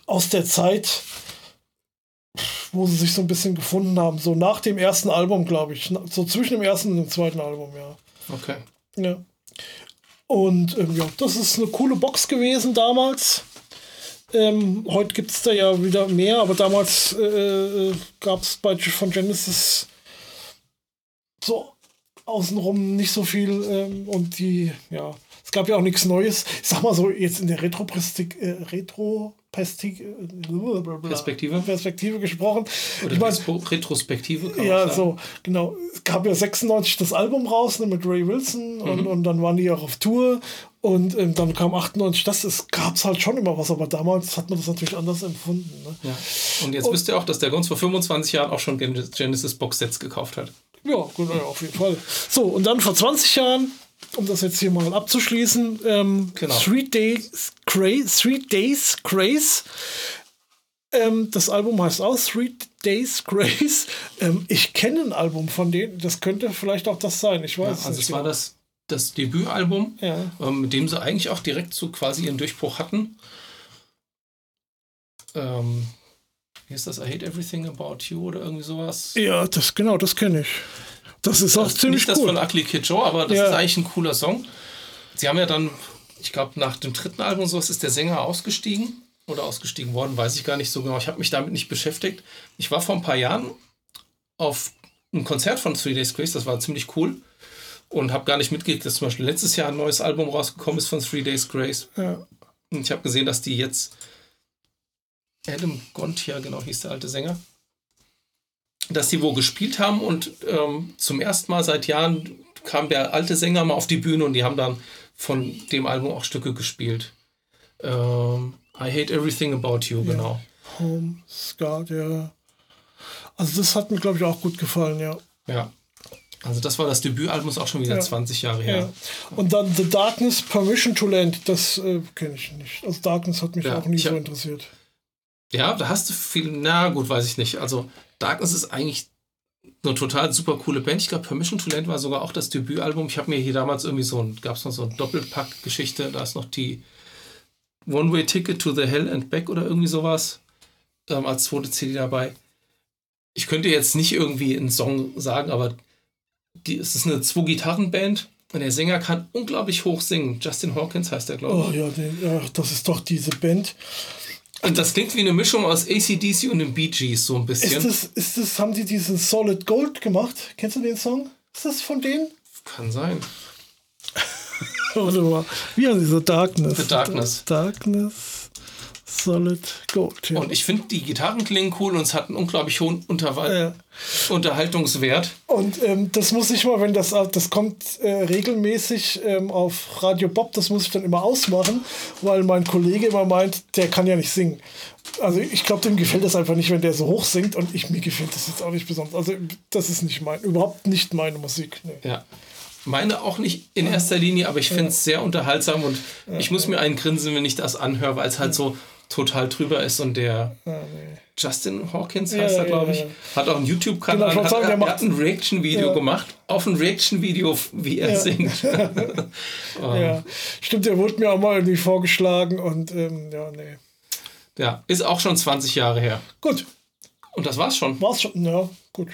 aus der Zeit, wo sie sich so ein bisschen gefunden haben. So nach dem ersten Album, glaube ich. So zwischen dem ersten und dem zweiten Album, ja. Okay. Ja. Und ähm, ja, das ist eine coole Box gewesen damals. Ähm, heute gibt es da ja wieder mehr, aber damals äh, gab es bei von Genesis so außenrum nicht so viel ähm, und die, ja, es gab ja auch nichts Neues. Ich sag mal so, jetzt in der Retro-Perspektive äh, Retro Perspektive. Perspektive gesprochen. Oder ich mein, Retrospektive. Ja, so, genau. Es gab ja 96 das Album raus ne, mit Ray Wilson und, und dann waren die auch auf Tour und ähm, dann kam 98 das. Gab es halt schon immer was, aber damals hat man das natürlich anders empfunden. Ne? Ja. Und jetzt wisst ihr auch, dass der Gons vor 25 Jahren auch schon Gen- Genesis Box-Sets gekauft hat. Ja, gut, ja, auf jeden Fall. So, und dann vor 20 Jahren, um das jetzt hier mal abzuschließen, ähm, Genau. Three Days Grace, Three Days Grace. Ähm, das Album heißt auch Three Days Grace. Ähm, ich kenne ein Album von denen, das könnte vielleicht auch das sein. Ich weiß Ja, also nicht. es war genau. das, das Debütalbum, Ja. ähm, mit dem sie eigentlich auch direkt so quasi ihren Durchbruch hatten. Ähm, wie ist das? I Hate Everything About You oder irgendwie sowas? Ja, das genau, das kenne ich. Das ist auch Das ist ziemlich nicht das cool. von Ugly Kid Joe, aber das Ja. ist eigentlich ein cooler Song. Sie haben ja dann, ich glaube, nach dem dritten Album und sowas ist der Sänger ausgestiegen oder ausgestiegen worden, weiß ich gar nicht so genau. Ich habe mich damit nicht beschäftigt. Ich war vor ein paar Jahren auf einem Konzert von Three Days Grace, das war ziemlich cool. Und habe gar nicht mitgekriegt, dass zum Beispiel letztes Jahr ein neues Album rausgekommen ist von Three Days Grace. Ja. Und ich habe gesehen, dass die jetzt Adam Gontier, genau hieß der alte Sänger, dass die wo gespielt haben und ähm, zum ersten Mal seit Jahren kam der alte Sänger mal auf die Bühne und die haben dann von dem Album auch Stücke gespielt. Ähm, I Hate Everything About You, genau. Home, Scar, ja. Also das hat mir, glaube ich, auch gut gefallen, ja. Ja. Also das war das Debütalbum, ist auch schon wieder Ja. 20 Jahre ja. her. Und dann The Darkness, Permission to Land, das äh, kenne ich nicht. Also Darkness hat mich Ja, auch nie so interessiert. Ja, da hast du viel, na gut, weiß ich nicht. Also Darkness ist eigentlich eine total super coole Band. Ich glaube, Permission to Land war sogar auch das Debütalbum. Ich habe mir hier damals irgendwie so ein, gab es noch so ein Doppelpack-Geschichte, da ist noch die One-Way Ticket to the Hell and Back oder irgendwie sowas ähm, als zweite CD dabei. Ich könnte jetzt nicht irgendwie einen Song sagen, aber die, es ist eine Zwei-Gitarren-Band und der Sänger kann unglaublich hoch singen. Justin Hawkins heißt er, glaube ich. Oh ja, den, ja, das ist doch diese Band. Und das klingt wie eine Mischung aus ACDC und den Bee Gees, so ein bisschen. Ist das, ist das, haben die diesen Solid Gold gemacht? Kennst du den Song? Ist das von denen? Kann sein. Warte mal. Wie heißt diese Darkness? The Darkness. Darkness, Solid Gold. Ja. Und ich finde, die Gitarren klingen cool und es hat einen unglaublich hohen Unterwal ja. Unterhaltungswert. Und ähm, das muss ich mal, wenn das, das kommt äh, regelmäßig ähm, auf Radio Bob, das muss ich dann immer ausmachen, weil mein Kollege immer meint, der kann ja nicht singen. Also ich glaube, dem gefällt das einfach nicht, wenn der so hoch singt und ich, mir gefällt das jetzt auch nicht besonders. Also das ist nicht mein, überhaupt nicht meine Musik. Nee. Ja. Meine auch nicht in erster Linie, aber ich finde es sehr unterhaltsam und ich muss mir einen grinsen, wenn ich das anhöre, weil es halt so total drüber ist und der Ah, nee. Justin Hawkins Ja, heißt er, ja, glaube ich, ja. hat auch einen YouTube-Kanal, Genau, hat, sagen, er, macht- hat ein Reaction-Video Ja. gemacht, auf ein Reaction-Video, wie er Ja. singt. Ja, stimmt, der wurde mir auch mal irgendwie vorgeschlagen und ähm, ja, nee. Ja, ist auch schon 20 Jahre her. Gut, Und das war's schon. war's schon. Ja, gut.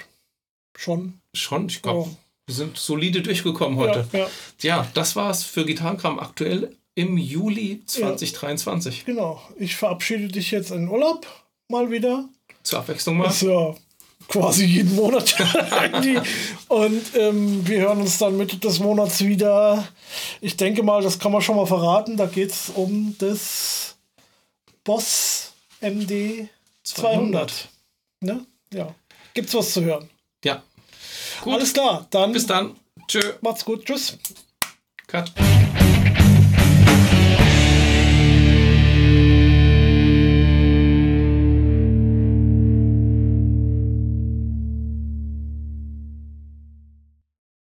Schon. Schon, ich glaube, Ja. wir sind solide durchgekommen heute. Ja, ja, Ja, das war's für Gitarrenkram aktuell im Juli 2023. genau. Ich verabschiede dich jetzt in Urlaub mal wieder. Zur Abwechslung mal. Ist ja quasi jeden Monat. Und ähm, wir hören uns dann Mitte des Monats wieder. Ich denke mal, das kann man schon mal verraten. Da geht es um das Boss MD 200. Ne? Ja. Gibt's was zu hören. Ja. Gut, Alles klar, dann bis dann. Tschö. macht's gut. Tschüss. Cut.